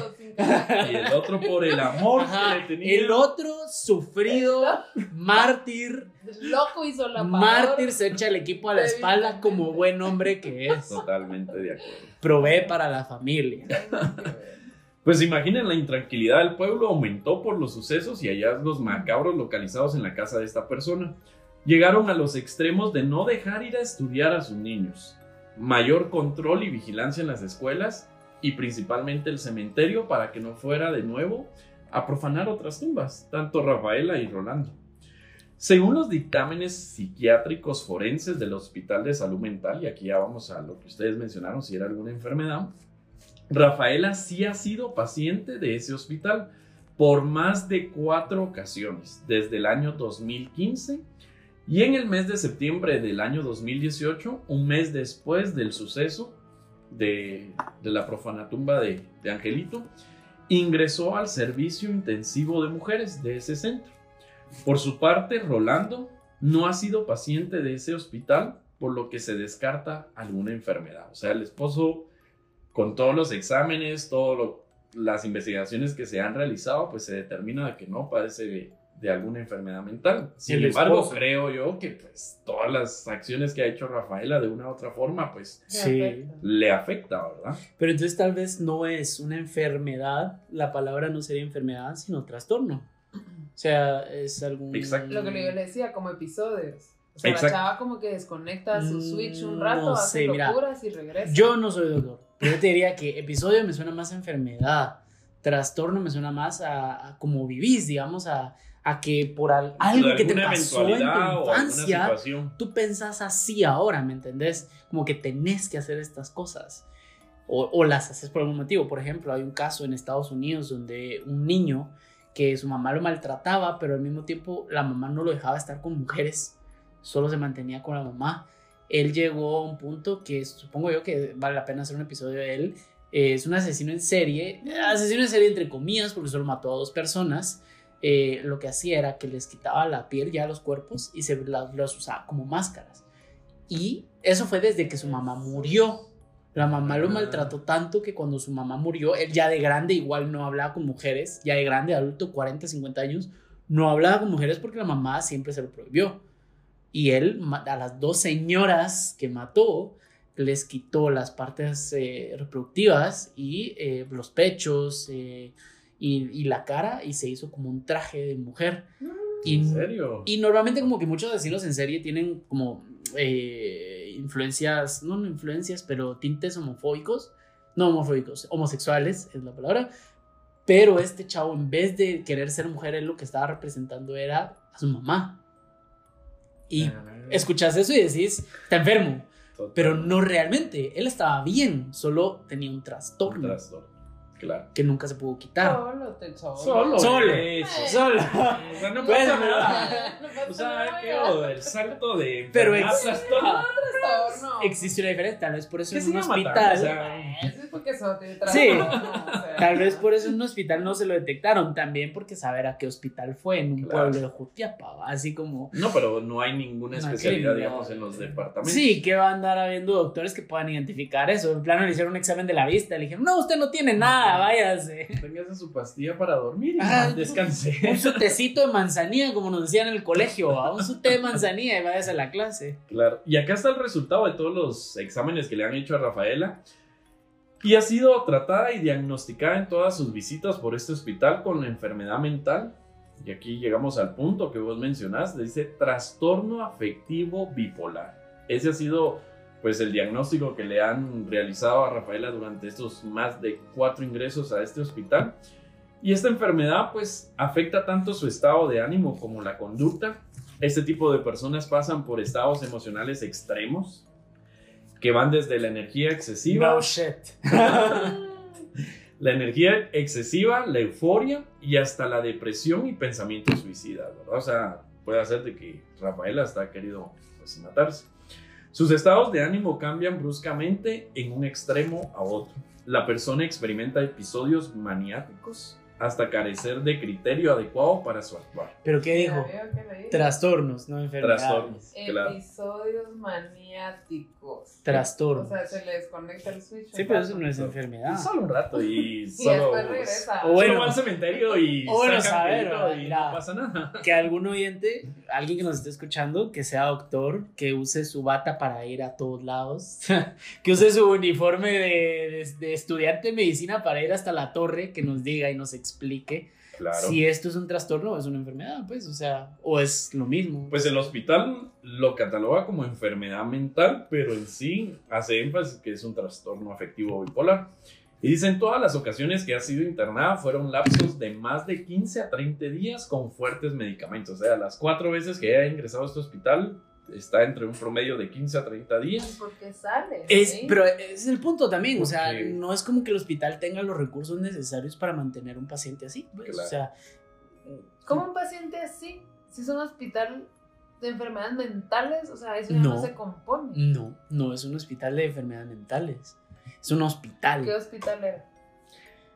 Y el otro por el amor Ajá, que le tenía. El otro sufrido, mártir, Loco hizo la mártir se echa el equipo a la espalda como buen hombre que es. Totalmente de acuerdo. Provee para la familia. Pues imaginen la intranquilidad del pueblo aumentó por los sucesos y hallazgos macabros localizados en la casa de esta persona. Llegaron a los extremos de no dejar ir a estudiar a sus niños, mayor control y vigilancia en las escuelas y principalmente el cementerio para que no fuera de nuevo a profanar otras tumbas, tanto Rafaela y Rolando. Según los dictámenes psiquiátricos forenses del Hospital de Salud Mental, y aquí ya vamos a lo que ustedes mencionaron, si era alguna enfermedad, Rafaela sí ha sido paciente de ese hospital por más de cuatro ocasiones, desde el año 2015 y en el mes de septiembre del año 2018, un mes después del suceso de, la profanatumba de, de Angelito, ingresó al servicio intensivo de mujeres de ese centro. Por su parte, Rolando no ha sido paciente de ese hospital, por lo que se descarta alguna enfermedad. O sea, el esposo con todos los exámenes, todas las investigaciones que se han realizado, pues se determina que no padece de, de alguna enfermedad mental. Sin El embargo, esposo. creo yo que pues todas las acciones que ha hecho Rafaela de una u otra forma, pues Sí. le afecta, ¿verdad? Pero entonces tal vez no es una enfermedad, la palabra no sería enfermedad, sino trastorno. O sea, es algún... Exacto. Lo que yo le decía, como episodios. O sea, Exacto. la chava como que desconecta su Mm, switch un rato, no hace sé, mira. locuras y regresa. Yo no soy doctor, pero yo te diría que episodio me suena más a enfermedad, trastorno me suena más a, a como vivís, digamos, a, a que por al- algo que te pasó en tu infancia, tú pensás así ahora, ¿me entendés? Como que tenés que hacer estas cosas. O, o las haces por algún motivo. Por ejemplo, hay un caso en Estados Unidos donde un niño que su mamá lo maltrataba, pero al mismo tiempo la mamá no lo dejaba estar con mujeres, solo se mantenía con la mamá. Él llegó a un punto que supongo yo que vale la pena hacer un episodio de él. Eh, es un asesino en serie, asesino en serie entre comillas, porque solo mató a dos personas. Eh, lo que hacía era que les quitaba la piel ya a los cuerpos y se las, los usaba como máscaras. Y eso fue desde que su mamá murió. La mamá lo Ah. maltrató tanto que cuando su mamá murió, él ya de grande igual no hablaba con mujeres, ya de grande, adulto, 40, 50 años, no hablaba con mujeres porque la mamá siempre se lo prohibió. Y él a las dos señoras que mató, les quitó las partes eh, reproductivas y eh, los pechos eh, y, y la cara y se hizo como un traje de mujer. Y, ¿En serio? y normalmente como que muchos asesinos en serie tienen como eh, influencias, no, no influencias, pero tintes homofóbicos, no homofóbicos, homosexuales es la palabra. Pero este chavo, en vez de querer ser mujer, él lo que estaba representando era a su mamá. Y Ah, escuchas eso y decís, está enfermo. total. Pero no realmente, él estaba bien, solo tenía un Un trastorno trastorno. Claro. que nunca se pudo quitar. Solo, te solo. Solo. Solo. Eso. Solo. O sea, no Pues, pasa no. nada. No pasa O sea, nada, qué odo, el salto de Pero. Existe una diferencia, tal vez por eso ¿Qué en un hospital. tal? O sea, Eso es porque eso te trae. Sí. No, o sea. Tal vez por eso en un hospital no se lo detectaron, también porque saber a qué hospital fue en un Claro. pueblo de Jutiapa, así como... No, pero no hay ninguna No, especialidad, digamos, en los departamentos. Sí, que va a andar habiendo doctores que puedan identificar eso. En plano le hicieron un examen de la vista, le dijeron, no, usted no tiene nada, váyase. Téngase su pastilla para dormir y Ah, descanse. Un sutecito de manzanilla, como nos decían en el colegio, ¿va? un sute de manzanilla y váyase a la clase. Claro. Y acá está el resultado de todos los exámenes que le han hecho a Rafaela. Y ha sido tratada y diagnosticada en todas sus visitas por este hospital con la enfermedad mental. Y aquí llegamos al punto que vos mencionaste. Dice trastorno afectivo bipolar. Ese ha sido pues el diagnóstico que le han realizado a Rafaela durante estos más de cuatro ingresos a este hospital. Y esta enfermedad pues afecta tanto su estado de ánimo como la conducta. Este tipo de personas pasan por estados emocionales extremos que van desde la energía excesiva, No shit. la energía excesiva, la euforia y hasta la depresión y pensamientos suicidas, ¿verdad? O sea, puede hacer de que Rafaela hasta ha querido pues, matarse. Sus estados de ánimo cambian bruscamente en un extremo a otro. la persona experimenta episodios maniáticos hasta carecer de criterio adecuado para su actuar. ¿Pero qué dijo? Trastornos, no enfermedades. Trastornos, claro. Episodios maniáticos. Trastornos. O sea, se le desconecta el switch. Sí, pero eso no es enfermedad. Solo un rato y Y solo, después regresa. O bueno. solo va al cementerio y O bueno, saber, y Mira. no pasa nada. Que algún oyente, alguien que nos esté escuchando, que sea doctor, que use su bata para ir a todos lados, que use su uniforme de, de- de estudiante de medicina para ir hasta la torre, que nos diga y nos explique Claro. si esto es un trastorno es una enfermedad, pues, o sea, o es lo mismo. Pues el hospital lo cataloga como enfermedad mental, pero en sí hace énfasis que es un trastorno afectivo bipolar. Y dice, en todas las ocasiones que ha sido internada fueron lapsos de más de 15 a 30 días con fuertes medicamentos. O sea, las cuatro veces que ha ingresado a este hospital está entre un promedio de 15 a 30 días. ¿Por qué sale? Es, ¿sí? pero ese es el punto también, o sea, Porque- no es como que el hospital tenga los recursos necesarios para mantener un paciente así, pues, Claro. o sea, ¿Cómo un paciente así? Si es un hospital de enfermedades mentales, o sea, eso ya no, No. se compone. no, no es un hospital de enfermedades mentales, es un hospital. ¿Qué hospital era?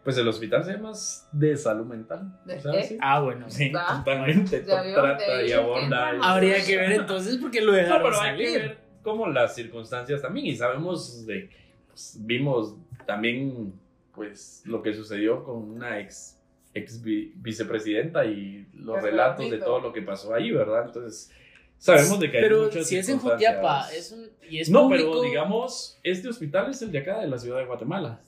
Pues el hospital se llama de salud mental. ¿De qué? sí. Ah, bueno, Sí, Va. totalmente. Trata y es que aborda. habría que ver entonces porque lo No, dejaron pero hay que salir. ver como las circunstancias también y sabemos de que pues, vimos también pues lo que sucedió con una ex ex vi- vicepresidenta y los Pues, relatos de todo lo que pasó ahí, ¿verdad? Entonces sabemos de que hay Pero muchas si es en. Jutiapa, es un, y es no, público, pero digamos, este hospital es el de acá, de la ciudad de Guatemala.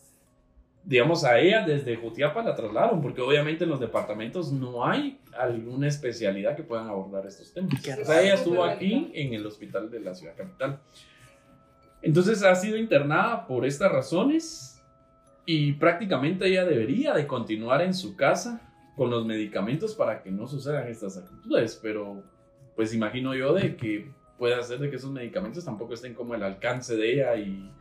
Digamos, a ella desde Jutiapa la trasladaron, porque obviamente en los departamentos no hay alguna especialidad que puedan abordar estos temas. O sea, ella estuvo aquí en el hospital de la ciudad capital. Entonces ha sido internada por estas razones y prácticamente ella debería de continuar en su casa con los medicamentos para que no sucedan estas actitudes, pero pues imagino yo de que puede hacer de que esos medicamentos tampoco estén como al alcance de ella y,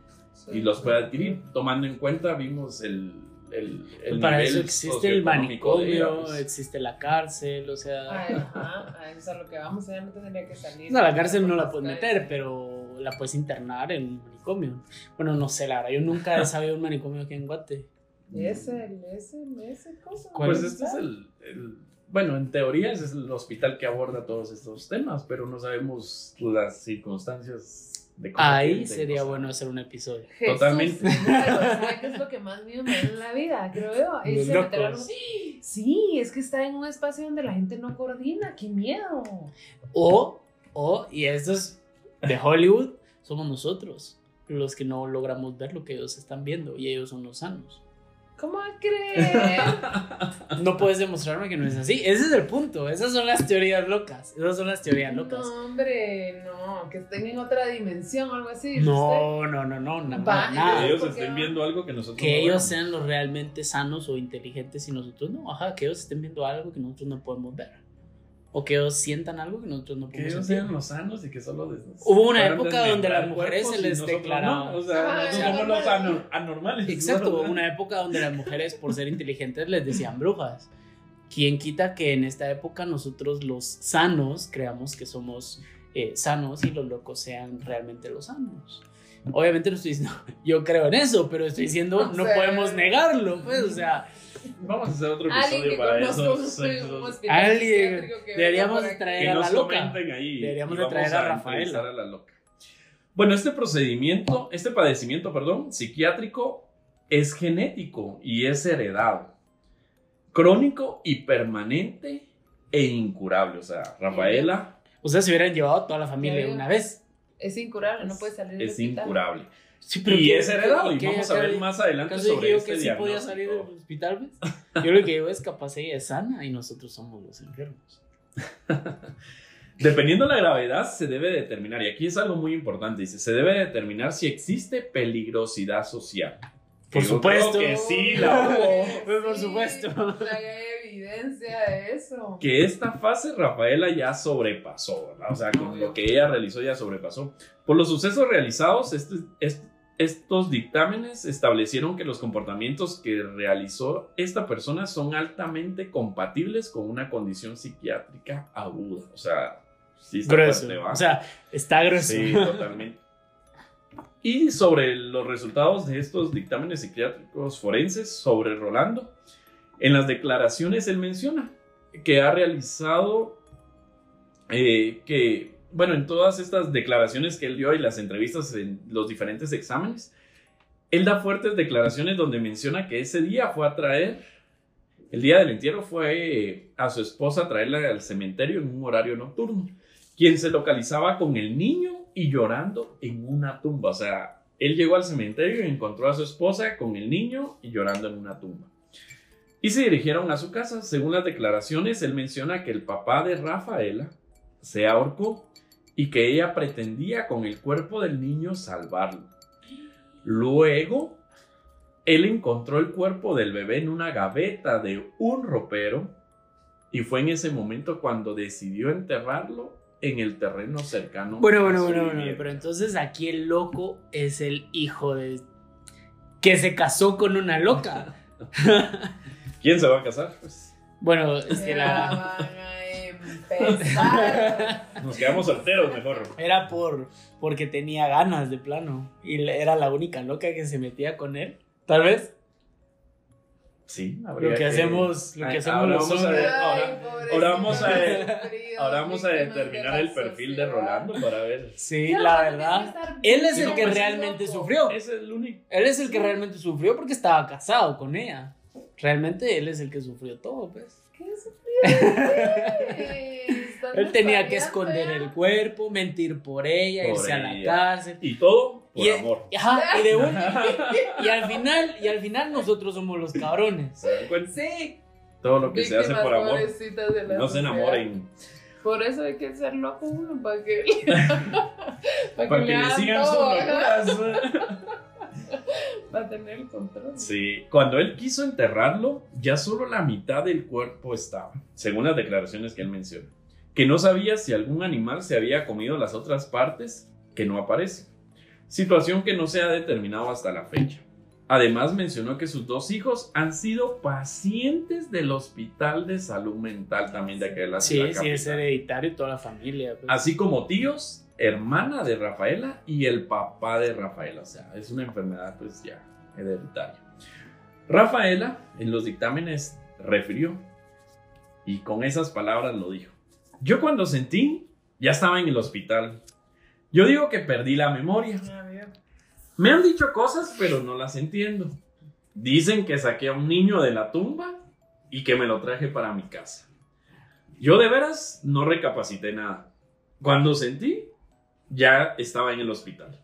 y los pueda adquirir. Tomando en cuenta, vimos el, el, el para nivel eso existe el manicomio, pues. existe la cárcel, o sea, Ay, ajá, a eso es a lo que vamos, ella no tendría que salir. no, la cárcel no la puedes meter, pero la puedes internar en un manicomio. Bueno, no sé, la verdad, yo nunca he sabido un manicomio aquí en Guate. Ese, el- ese, ese cosa. ¿Cuál Pues es? este es el, el- Bueno, en teoría ese es el hospital que aborda todos estos temas, pero no sabemos las circunstancias de Ahí sería bueno hacer un episodio. Jesús, Totalmente. Pero ¿sabe qué es lo que más miedo me da en la vida? Creo yo. Los Irse a meter a locos. algo- Sí, es que está en un espacio donde la gente no coordina. ¡Qué miedo! O, o, y estos de Hollywood, somos nosotros los que no logramos ver lo que ellos están viendo y ellos son los sanos. ¿Cómo creer? No puedes demostrarme que no es así. Ese es el punto. Esas son las teorías locas. Esas son las teorías locas. No, hombre, no. Que estén en otra dimensión o algo así. No, no, no, no, no, Va, Que ellos estén viendo algo que nosotros Que no ellos sean los realmente sanos o inteligentes y nosotros no. Ajá, que ellos estén viendo algo que nosotros no podemos ver. O que ellos sientan algo que nosotros no Que podemos ellos sentir. sean los sanos y que solo des- Hubo una época donde las mujeres se les declaraba- no. O sea, Ah, ya, somos los ya. ano- anormales. Exacto, ¿no? hubo una época donde las mujeres, por ser inteligentes, les decían brujas. ¿Quién quita que en esta época nosotros los sanos creamos que somos eh, sanos y los locos sean realmente los sanos? Obviamente no estoy diciendo, yo creo en eso, pero estoy diciendo, O no sea- podemos negarlo, pues, o sea, Vamos a hacer otro episodio para hospital Alguien- deberíamos traer a la loca. ahí. Deberíamos de traer a a la loca. Bueno, este procedimiento, este padecimiento, perdón, psiquiátrico es genético y es heredado. Crónico y permanente e incurable. O sea, Rafaela o sea, se hubieran llevado a toda la familia una vez. Es incurable, no puede salir del es hospital. incurable. Sí, Y ¿qué- es heredado. Y vamos a ver más adelante ¿Acaso dije sobre yo este que sí podía salir del hospital? ¿ves? Yo lo que digo es capaz ella es sana y nosotros somos los enfermos. Dependiendo de la gravedad, se debe determinar, y aquí es algo muy importante, dice, se debe determinar si existe peligrosidad social. Por Yo supuesto. creo que sí, la hubo. Pues, por supuesto. Evidencia de eso. Que esta fase Rafaela ya sobrepasó, ¿verdad? O sea, con lo que ella realizó ya sobrepasó. Por los sucesos realizados, este- est- estos dictámenes establecieron que los comportamientos que realizó esta persona son altamente compatibles con una condición psiquiátrica aguda. O sea, sí está Grueso. O sea, está grueso. Sí, totalmente. Y sobre los resultados de estos dictámenes psiquiátricos forenses sobre Rolando, en las declaraciones él menciona que ha realizado, eh, que, bueno, en todas estas declaraciones que él dio y las entrevistas en los diferentes exámenes, él da fuertes declaraciones donde menciona que ese día fue a traer, el día del entierro fue eh, a su esposa a traerla al cementerio en un horario nocturno, quien se localizaba con el niño y llorando en una tumba. O sea, él llegó al cementerio y encontró a su esposa con el niño y llorando en una tumba. Y se dirigieron a su casa. Según las declaraciones, él menciona que el papá de Rafaela se ahorcó y que ella pretendía con el cuerpo del niño salvarlo. Luego, él encontró el cuerpo del bebé en una gaveta de un ropero y fue en ese momento cuando decidió enterrarlo en el terreno cercano. Bueno, bueno, bueno, bueno, pero entonces aquí el loco es el hijo de... que se casó con una loca. ¿Quién se va a casar? Pues Bueno, es que la... van a empezar. nos quedamos solteros mejor. Era por porque tenía ganas de plano y era la única loca que se metía con él. Tal vez Sí, lo que hacemos, lo que hacemos ahora los vamos a ver. ahora- Ay, pobrecito, ahora vamos a- frío, Ahora vamos a víctimas determinar de el perfil de. Rolando para ver. Sí, Ya, la verdad. Él es el que loco. realmente sufrió. Es el único. Él es el que realmente sufrió porque estaba casado con ella. Realmente él es el que sufrió todo, pues. ¿Qué sufrió? Él tenía que esconder el cuerpo, mentir por ella, Por irse a la cárcel. Y todo por Y- amor. Ajá, y de un- y al final, y al final nosotros somos los cabrones. ¿Se dan cuenta? Sí. Todo lo que se hace por amor. No se enamoren. Por eso hay que ser loco uno, para que, para Para que le sigan sus todo, ajá, locuras. Para tener el control. Sí, cuando él quiso enterrarlo, ya solo la mitad del cuerpo estaba, según las declaraciones que él menciona. Que no sabía si algún animal se había comido las otras partes, que no aparece. Situación que no se ha determinado hasta la fecha. Además mencionó que sus dos hijos han sido pacientes del Hospital de Salud Mental también de aquella Sí, la sí, capital. es hereditario toda la familia. pues. Así como tíos, hermana de Rafaela y el papá de Rafaela. O sea, es una enfermedad pues ya hereditaria. Rafaela en los dictámenes refirió y con esas palabras lo dijo. Yo cuando sentí, ya estaba en el hospital. Yo digo que perdí la memoria. Ah. Me han dicho cosas, pero no las entiendo. Dicen que saqué a un niño de la tumba y que me lo traje para mi casa. Yo de veras no recapacité nada. Cuando sentí, ya estaba en el hospital.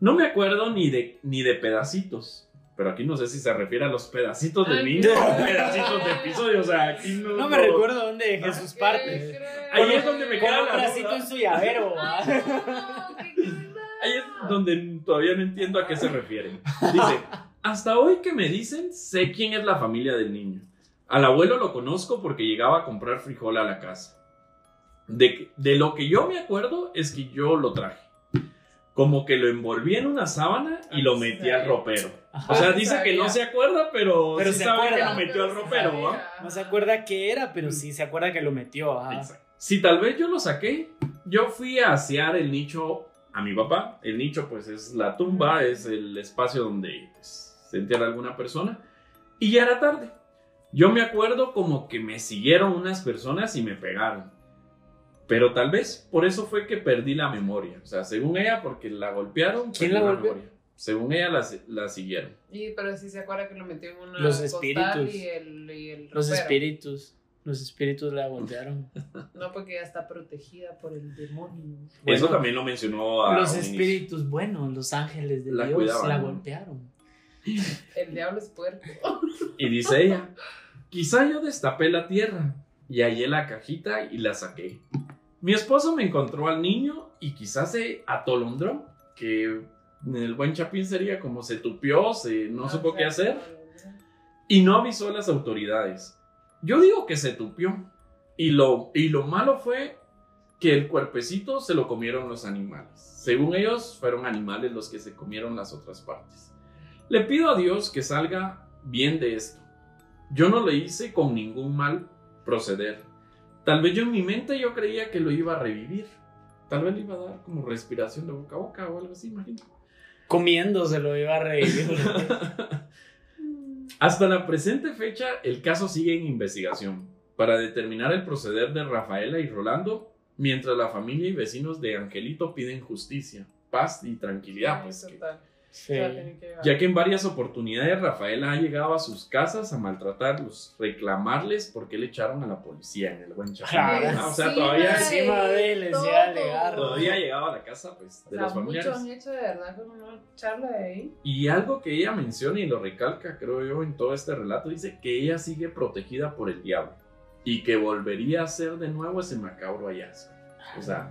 No me acuerdo ni de, ni de pedacitos. Pero aquí no sé si se refiere a los pedacitos niño qué o episodios de episodio. O sea, aquí no. No me recuerdo dónde dejé sus partes. Ahí es donde me queda un bracito en su llavero. No. Ahí es donde todavía no entiendo a qué se refieren. Dice, hasta hoy que me dicen, sé quién es la familia del niño. Al abuelo lo conozco porque llegaba a comprar frijol a la casa. De, de lo que yo me acuerdo es que yo lo traje. Como que lo envolví en una sábana y lo metí al ropero. O sea, dice que no se acuerda, pero, Pero sí se sabe que acuerda. lo metió al ropero. No se acuerda qué era, pero sí se acuerda que lo metió. ajá. Si tal vez yo lo saqué, yo fui a asear el nicho a mi papá. El nicho, pues, es la tumba, es el espacio donde pues, se entierra alguna persona. Y ya era tarde. Yo me acuerdo como que me siguieron unas personas y me pegaron. Pero tal vez por eso fue que perdí la memoria. O sea, según ella, porque la golpearon. ¿Quién la golpeó? memoria. Según ella, la, la siguieron. Y, pero sí se acuerda que lo metió en una Los espíritus. y el, y el Los espíritus. Los espíritus la voltearon. No, porque ya está protegida por el demonio. eso también lo mencionó a Los un inicio. espíritus buenos, los ángeles de La Dios cuidaban, la ¿no? golpearon. El diablo es puerco. Y dice ella, quizá yo destapé la tierra y hallé la cajita y la saqué. Mi esposo me encontró al niño y quizás se atolondró, que en el buen chapín sería como se tupió, se no supo qué hacer y no avisó a las autoridades. Yo digo que se tupió y lo, y lo malo fue que el cuerpecito se lo comieron los animales. Según ellos, fueron animales los que se comieron las otras partes. Le pido a Dios que salga bien de esto. Yo no le hice con ningún mal proceder. Tal vez yo en mi mente yo creía que lo iba a revivir. Tal vez le iba a dar como respiración de boca a boca o algo así, imagino. Comiéndoselo iba a revivir. Hasta la presente fecha, el caso sigue en investigación para determinar el proceder de Rafaela y Rolando, mientras la familia y vecinos de Angelito piden justicia, paz y tranquilidad. Pues, que-. Sí. O ya que en varias oportunidades Rafaela ha llegado a sus casas a maltratarlos, reclamarles por qué le echaron a la policía en el buen chapín. Claro. Ah, O sea, todavía, encima de él, les todo. iba a alegar. todavía llegaba a la casa pues, O de sea, los mucho familiares. han hecho de verdad con una charla de ahí. Y algo que ella menciona y lo recalca, creo yo, en todo este relato, dice que ella sigue protegida por el diablo y que volvería a hacer de nuevo ese macabro hallazgo. O sea,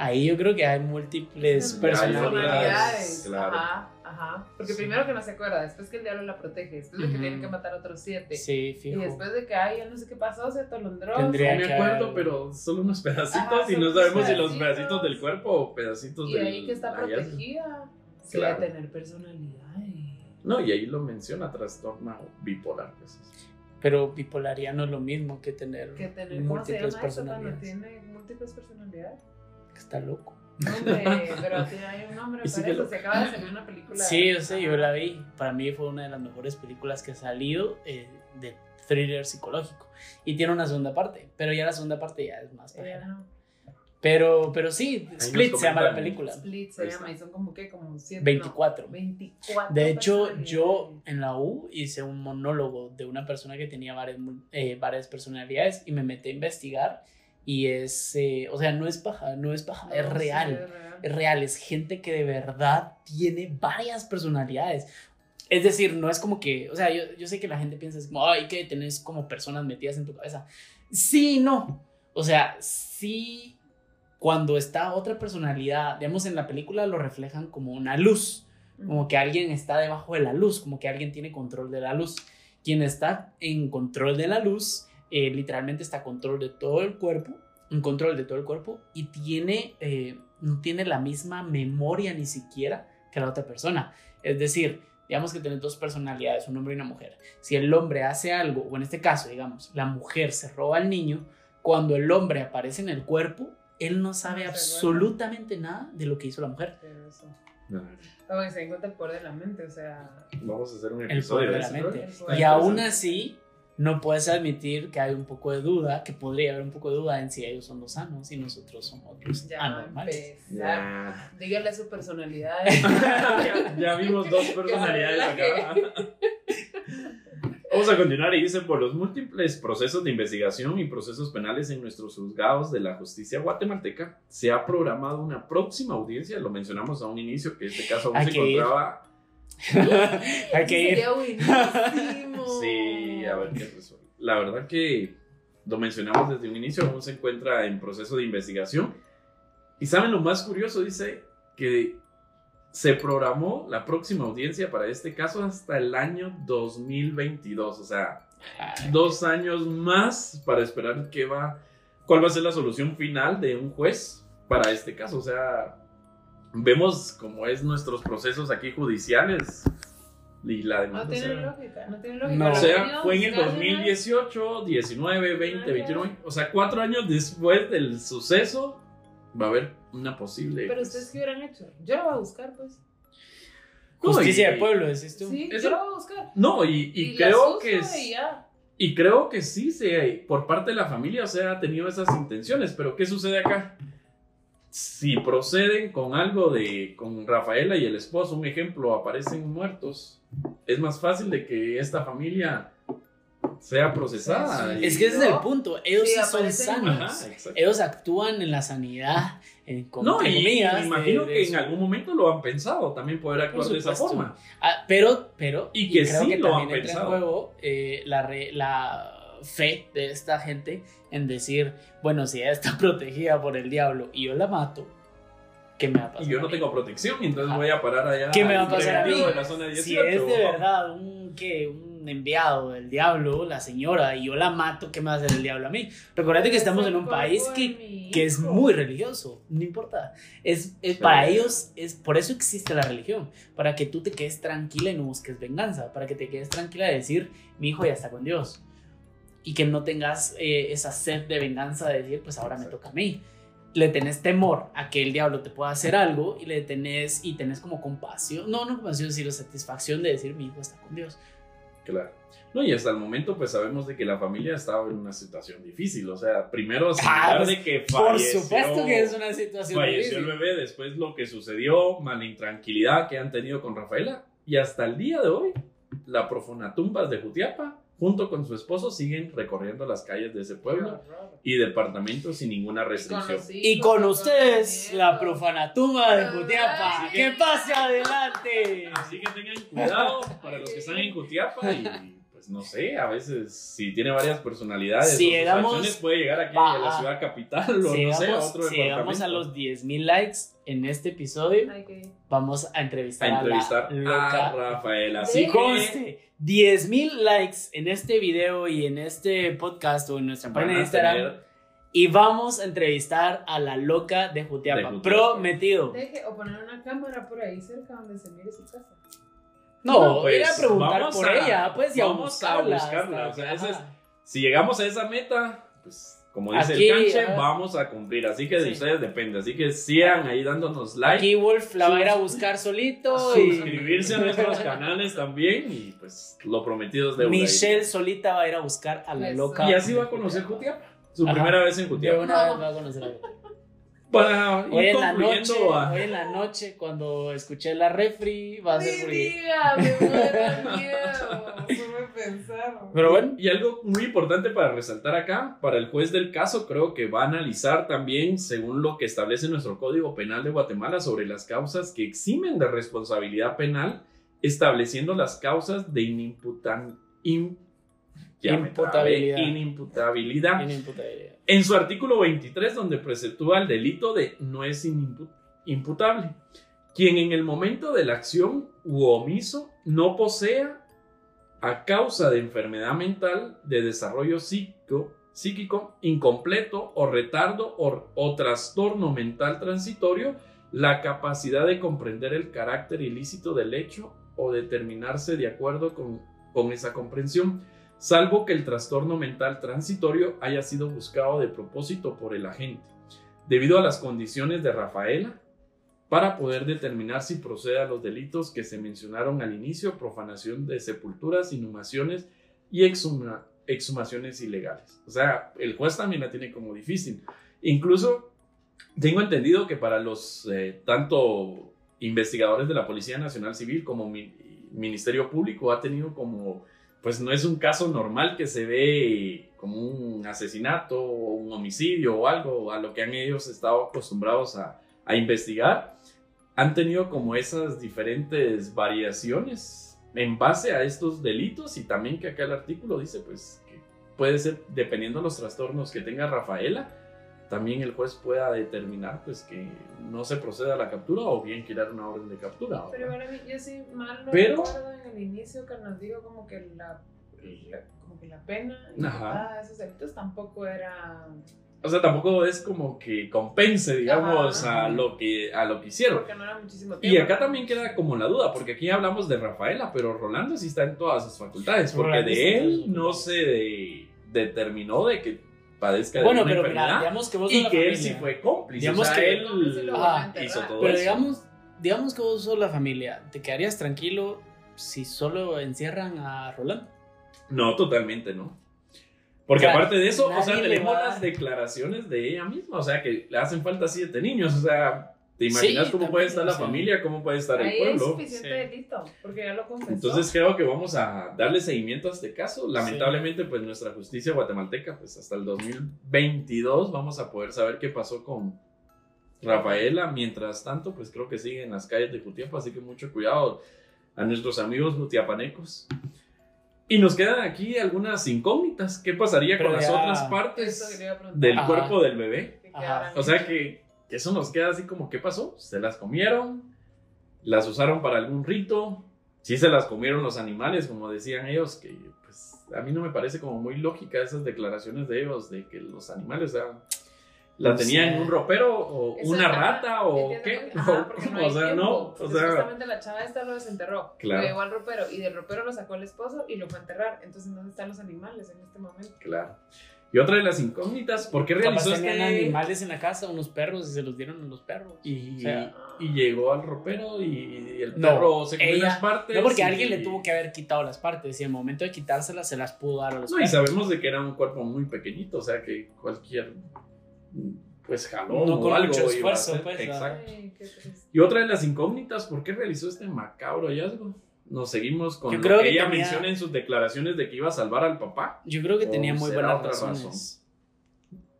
Ahí yo creo que hay múltiples personalidades. claro. Ajá, ajá. Porque primero que no se acuerda, después que el diablo la protege, después de que Ujú. tienen que matar a otros siete. Sí, Y fijo. después de que, ay, ya no sé qué pasó, se atolondró. Tendría no me acuerdo, haber- pero solo unos pedacitos Ajá, y no sabemos si los pedacitos del cuerpo o pedacitos Y del ahí que está protegida. Sí, Claro. de tener personalidad. No, y ahí lo menciona trastorno bipolar. pues. Pero bipolaridad no es lo mismo que tener, Que tener, ¿cómo se múltiples personalidades. tiene múltiples personalidades? Está loco. Hombre, pero tiene hay un nombre sí para que eso. lo- Se acaba de salir una película. Sí, yo sé, yo la vi. Para mí fue una de las mejores películas que ha salido eh, de thriller psicológico. Y tiene una segunda parte, pero ya la segunda parte ya es más no. Pero, pero sí, Split se llama la película. Split se Ahí llama y son como que como siete. 24. No, 24. De hecho, yo en la U hice un monólogo de una persona que tenía varias, eh, varias personalidades y me metí a investigar y es, eh, o sea, no es paja, no es paja, No, es sí, real. es real. es real, es gente que de verdad tiene varias personalidades. Es decir, no es como que, o sea, yo, yo sé que la gente piensa es como, ay, que tenés como personas metidas en tu cabeza. Sí, no. O sea, sí, cuando está otra personalidad, digamos, en la película lo reflejan como una luz, como que alguien está debajo de la luz, como que alguien tiene control de la luz. Quien está en control de la luz, eh, literalmente está a control de todo el cuerpo, en control de todo el cuerpo y tiene, eh, no tiene la misma memoria ni siquiera que la otra persona. Es decir, digamos que tiene dos personalidades, un hombre y una mujer. Si el hombre hace algo, o en este caso, digamos, la mujer se roba al niño, cuando el hombre aparece en el cuerpo, él no sabe No absolutamente nada de lo que hizo la mujer. Pero eso. No, que se den cuenta el poder de la mente, o sea. Vamos a hacer un El episodio poder de la eso, mente. ¿no? Y aún así, no puedes admitir que hay un poco de duda, que podría haber un poco de duda en si ellos son los sanos y nosotros somos los Ya a anormales. Ya. Dígale su personalidad. ya, ya vimos dos personalidades acá. Vamos a continuar y dice, por los múltiples procesos de investigación y procesos penales en nuestros juzgados de la justicia guatemalteca, se ha programado una próxima audiencia, lo mencionamos a un inicio, que este caso aún Hay se que ir. encontraba... Hay que ir. Sería buenísimo. Sí, a ver qué resuelve. La verdad que lo mencionamos desde un inicio, aún se encuentra en proceso de investigación. Y saben lo más curioso, dice que se programó la próxima audiencia para este caso hasta el año 2022, o sea, dos años más para esperar qué va, cuál va a ser la solución final de un juez para este caso, o sea, vemos cómo es nuestros procesos aquí judiciales y la demanda. No tiene lógica, no tiene lógica. No. o sea, fue en el ganan- 2018, 19, 20, 21, o sea, cuatro años después del suceso va a haber una posible... Pero ustedes qué hubieran hecho. Yo lo voy a buscar, pues. Justicia y- de pueblo, decís tú. Sí, Eso- yo lo voy a buscar. No, y, y creo que... es- y ya. Y creo que sí, se, por parte de la familia, o sea, ha tenido esas intenciones, pero ¿qué sucede acá? Si proceden con algo de, con Rafaela y el esposo, un ejemplo, aparecen muertos, es más fácil de que esta familia sea procesada. Sí, y- Es que ese es el ¿No? punto. Ellos Sí, sí son sanos. Ajá. Ellos actúan en la sanidad. En, con- No, y, me imagino de que en algún momento lo han pensado, también poder actuar de esa forma. Ah, pero, pero, Y que creo sí que lo también han entra pensado. en juego eh, la, re- la fe de esta gente en decir, bueno, si ella está protegida por el diablo y yo la mato, ¿qué me va a pasar? Y yo no tengo protección, entonces Ajá. voy a parar allá. ¿Qué me va a pasar a mí? preventivo de la zona 18. Si es de verdad un, ¿qué? un enviado del diablo, la señora, y yo la mato, ¿qué me va a hacer el diablo a mí? Recordate que estamos en un país que, que es muy religioso, no importa. Es, es Sí. Para ellos, es, por eso existe la religión, para que tú te quedes tranquila y no busques venganza, para que te quedes tranquila de decir, mi hijo ya está con Dios. Y que no tengas eh, esa sed de venganza de decir, pues ahora me toca a mí. le tenés temor a que el diablo te pueda hacer algo y le tenés y tenés como compasión, no, no compasión, sino satisfacción de decir mi hijo está con Dios. Claro. No, y hasta el momento pues sabemos de que la familia estaba en una situación difícil, o sea, primero Ah, pues, de que Por falleció, supuesto que es una situación falleció el bebé, después lo que sucedió, mala intranquilidad que han tenido con Rafaela, y hasta el día de hoy, la profonatumbas de Jutiapa, junto con su esposo, siguen recorriendo las calles de ese pueblo y departamentos sin ninguna restricción. Y con ustedes, la profana tumba de Jutiapa. ¡Que pase adelante! Así que tengan cuidado para los que están en Jutiapa y pues no sé, a veces si tiene varias personalidades Si llegamos- puede llegar aquí a la ciudad capital o Si no sé, a otro si llegamos a departamento. los 10.000 likes en este episodio, ir. vamos a entrevistar a a, entrevistar la loca. a Rafaela. Así Sí. que Conste, 10.000 likes en este video y en este podcast o en nuestra página de a Instagram. tener Y vamos a entrevistar a la loca de Jutiapa. De Jutiapa. Prometido. Deje o poner una cámara por ahí cerca donde se mire su casa. No, No, pues, ir a preguntar vamos por a- ella, pues, y a vamos a buscarla. buscarla, o sea, es- si llegamos a esa meta, pues como dice Aquí, el canche, vamos a cumplir. Así que de Sí. ustedes depende. Así que sigan ahí dándonos like. Aquí Wolf la va a ir a buscar solito. y suscribirse a nuestros canales también y pues lo prometido es deuda. Michelle solita va a ir a buscar a la loca. Y así va a conocer Jutiapa. Su Ajá. primera vez en De Jutiapa. una vez va a conocer a Para Hoy ir en la concluyendo noche, a- hoy en la noche, cuando escuché la refri, va a ser Sí, porque... me miedo. Pero bueno, Y algo muy importante para resaltar acá, para el juez del caso, creo que va a analizar también, según lo que establece nuestro Código Penal de Guatemala, sobre las causas que eximen de responsabilidad penal, estableciendo las causas de inimputan, Imputabilidad. inimputabilidad. En su artículo 23, donde preceptúa el delito de no es imputable, quien en el momento de la acción u omiso no posea a causa de enfermedad mental de desarrollo psíquico, psíquico incompleto o retardo o, o trastorno mental transitorio la capacidad de comprender el carácter ilícito del hecho o determinarse de acuerdo con, con esa comprensión salvo que el trastorno mental transitorio haya sido buscado de propósito por el agente, debido a las condiciones de Rafaela, para poder determinar si procede a los delitos que se mencionaron al inicio, profanación de sepulturas, inhumaciones y exhuma- exhumaciones ilegales. O sea, el juez también la tiene como difícil. Incluso tengo entendido que para los eh, tanto investigadores de la Policía Nacional Civil como mi- Ministerio Público ha tenido como pues no es un caso normal que se ve como un asesinato o un homicidio o algo a lo que han ellos estado acostumbrados a, a investigar. Han tenido como esas diferentes variaciones en base a estos delitos y también que acá el artículo dice pues que puede ser dependiendo de los trastornos que tenga Rafaela también el juez pueda determinar pues que no se proceda a la captura o bien quitar una orden de captura. Pero para mí, yo sí mal lo Pero- recuerdo en el inicio que nos dijo como que la, la- como que la pena y de esos delitos tampoco era O sea, tampoco es como que compense, digamos, Ajá. a lo que a lo que hicieron. porque no era muchísimo tiempo. Y acá también queda como la duda, porque aquí hablamos de Rafaela, pero Rolando sí está en todas sus facultades, porque Rolando de él no se de- determinó de que padezca de Bueno, una pero mira, digamos que vos sos y que él sí fue cómplice. Digamos o sea, que- él Ah, hizo todo Pero eso. digamos, digamos que vos sos la familia, ¿te quedarías tranquilo si solo encierran a Rolando? No, totalmente no. Porque O sea, aparte de eso, o sea, tenemos las declaraciones de ella misma, o sea, que le hacen falta siete niños, o sea, ¿te imaginas Sí, cómo puede estar la sí. familia, cómo puede estar el Ahí hay pueblo? suficiente Sí. delito, porque ya lo confesó. Entonces creo que vamos a darle seguimiento a este caso. Lamentablemente, pues nuestra justicia guatemalteca, pues hasta el 2022 vamos a poder saber qué pasó con Rafaela. Mientras tanto, pues creo que sigue en las calles de Jutiapa, así que mucho cuidado a nuestros amigos jutiapanecos. Y nos quedan aquí algunas incógnitas. ¿Qué pasaría Pero con las ya- otras Eso partes del Ajá. cuerpo del bebé? Ajá. O sea que eso nos queda así como, ¿qué pasó? ¿Se las comieron? ¿Las usaron para algún rito? Sí se las comieron los animales, como decían ellos, que pues a mí no me parece como muy lógica esas declaraciones de ellos, de que los animales, o sea, la tenían en un ropero o Eso, una rata o qué, ajá, o, no o sea, tiempo. no, o sea, Supuestamente la chava esta lo desenterró. Claro. Lo llevó al ropero y del ropero lo sacó el esposo y lo fue a enterrar. Entonces, ¿dónde están los animales en este momento? claro. Y otra de las incógnitas, ¿por qué Capaz realizó tenían este animales en la casa, unos perros, y se los dieron a los perros. Y, O sea, y llegó al ropero y el No, perro se comió ella- las partes. no, porque y- alguien le tuvo que haber quitado las partes y el momento de quitárselas se las pudo dar a los No, y sabemos de que era un cuerpo muy pequeñito, o sea que cualquier pues jalón No o con algo mucho iba a esfuerzo, pues, Exacto. Ay. Y otra de las incógnitas, ¿por qué realizó este macabro hallazgo? Nos seguimos con Yo lo creo que, que ella tenía- menciona en sus declaraciones de que iba a salvar al papá. Yo creo que ¿O tenía muy será buenas otra razones.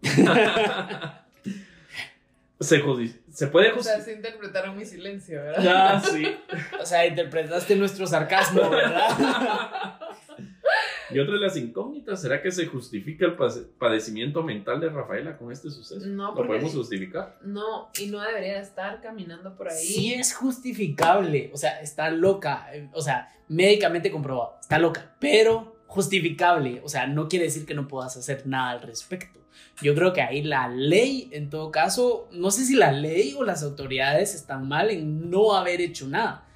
se, judi- se puede O sea, justificar. sí interpretaron mi silencio, ¿verdad? Ya, sí. O sea, interpretaste nuestro sarcasmo, ¿verdad? Y otra de las incógnitas, ¿será que se justifica el padecimiento mental de Rafaela con este suceso? No, ¿Lo podemos justificar? No, y no debería estar caminando por ahí. Sí es justificable, o sea, está loca, eh, o sea, médicamente comprobado, está loca, pero justificable, o sea, no quiere decir que no puedas hacer nada al respecto. Yo creo que ahí la ley, en todo caso, no sé si la ley o las autoridades están mal en no haber hecho nada.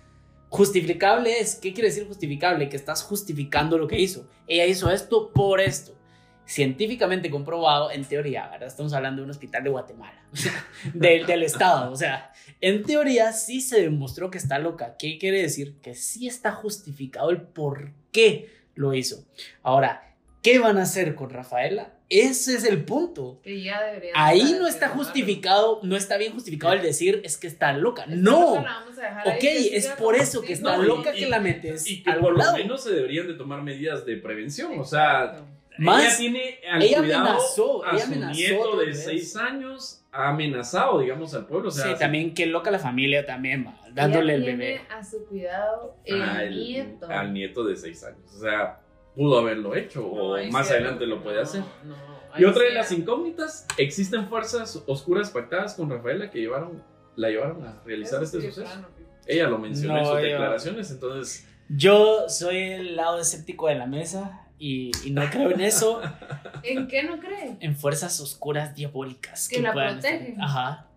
Justificable es, ¿qué quiere decir justificable? Que estás justificando lo que hizo. Ella hizo esto por esto. Científicamente comprobado, en teoría, ¿verdad? Estamos hablando de un hospital de Guatemala, del, del Estado, o sea, en teoría sí se demostró que está loca. ¿Qué quiere decir? Que sí está justificado el por qué lo hizo. Ahora, ¿qué van a hacer con Rafaela? Ese es el punto. Que ya debería Ahí no está justificado, no está bien justificado el decir es que está loca. No. La vamos a dejar ahí, Ok, que es por eso que está No, loca y- que la metes Y que por lo menos se deberían de tomar medidas de prevención. O sea. Más, ella tiene al ella cuidado amenazó, a ella su amenazó nieto de vez. 6 años, ha amenazado, digamos, al pueblo. O sea, sí, también qué loca la familia también, va, dándole el Ella bebé. tiene a su cuidado el al, nieto. al nieto de 6 años. O sea, pudo haberlo hecho No, o más sí, adelante lo puede hacer. no, Y otra de las incógnitas, ¿existen fuerzas oscuras pactadas con Rafaela que llevaron, la llevaron a realizar eso este sí, suceso? Ella lo mencionó en sus yo- declaraciones, entonces... Yo soy el lado escéptico de la mesa y, y no creo en eso, ¿En qué no cree? en fuerzas oscuras diabólicas Que la estar- protegen. Ajá.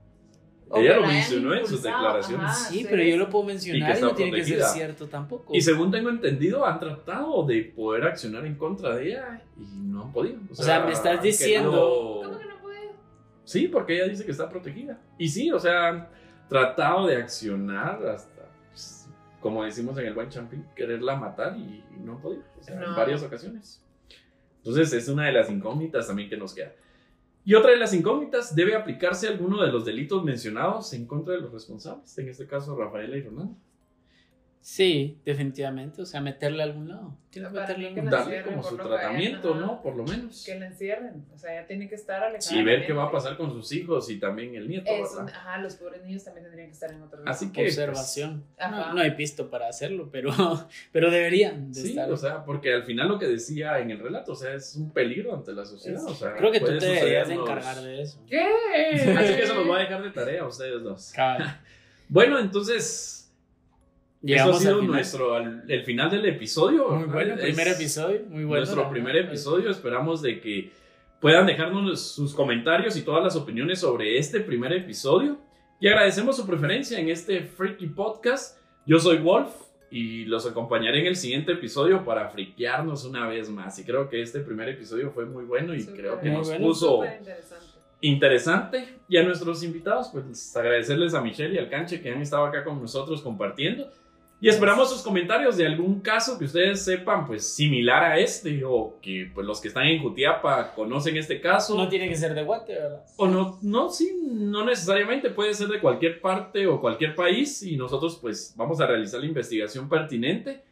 O Ella lo mencionó en sus declaraciones. ajá, sí, sí, pero yo lo puedo Y que mencionar y, está no tiene que ser protegida. cierto tampoco. Y según tengo entendido, han tratado de poder accionar en contra de ella y no han podido. O sea, me estás diciendo- ¿Cómo querido- que no puede? Sí, porque ella dice que está protegida. Y sí, o sea, han tratado de accionar hasta, pues, como decimos en el buen champín, quererla matar y, y no han podido. O sea, en No. varias ocasiones. Entonces, es una de las incógnitas también que nos queda. Y otra de las incógnitas, ¿debe aplicarse alguno de los delitos mencionados en contra de los responsables? En este caso, Rafaela y Ronaldo. Sí, definitivamente, o sea, meterle a algún lado. Tienes que meterle algún que lado. Darle como su tratamiento. ¿no? Por lo menos. Que la encierren. O sea, ya tiene que estar alejada. Sí, ver qué va a pasar con sus hijos y también el nieto, Es un- ¿verdad? ajá, los pobres niños también tendrían que estar en otro lado. Así que, pues, Observación. Ajá. No, no hay pisto para hacerlo, pero, pero deberían de Sí, estar. o sea, porque al final lo que decía en el relato, o sea, es un peligro ante la sociedad. Es- O sea, Creo que tú te deberías de encargar de eso. ¿Qué? Así que eso los voy a dejar de tarea a ustedes dos. Cabal. Bueno, entonces, eso ha Llegamos sido al final. nuestro, al- el final del episodio. Muy ¿verdad? bueno, Es primer episodio, muy bueno. Nuestro primer episodio. Esperamos de que puedan dejarnos sus comentarios y todas las opiniones sobre este primer episodio. Y agradecemos su preferencia en este Freaky Podcast. Yo soy Wolf y los acompañaré en el siguiente episodio para friquearnos una vez más. Y creo que este primer episodio fue muy bueno y Súper. creo que nos bueno, puso interesante. interesante. Y a nuestros invitados, pues agradecerles a Michelle y al Canche que han estado acá con nosotros compartiendo. Y esperamos sus comentarios de algún caso que ustedes sepan, pues similar a este, o que pues los que están en Jutiapa conocen este caso. No tiene que ser de Guate, ¿verdad? O no, no, sí, no necesariamente puede ser de cualquier parte o cualquier país y nosotros pues vamos a realizar la investigación pertinente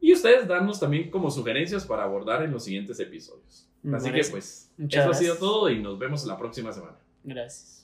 y ustedes darnos también como sugerencias para abordar en los siguientes episodios. Me Así que pues Muchas eso ha sido gracias. todo y nos vemos la próxima semana. Gracias.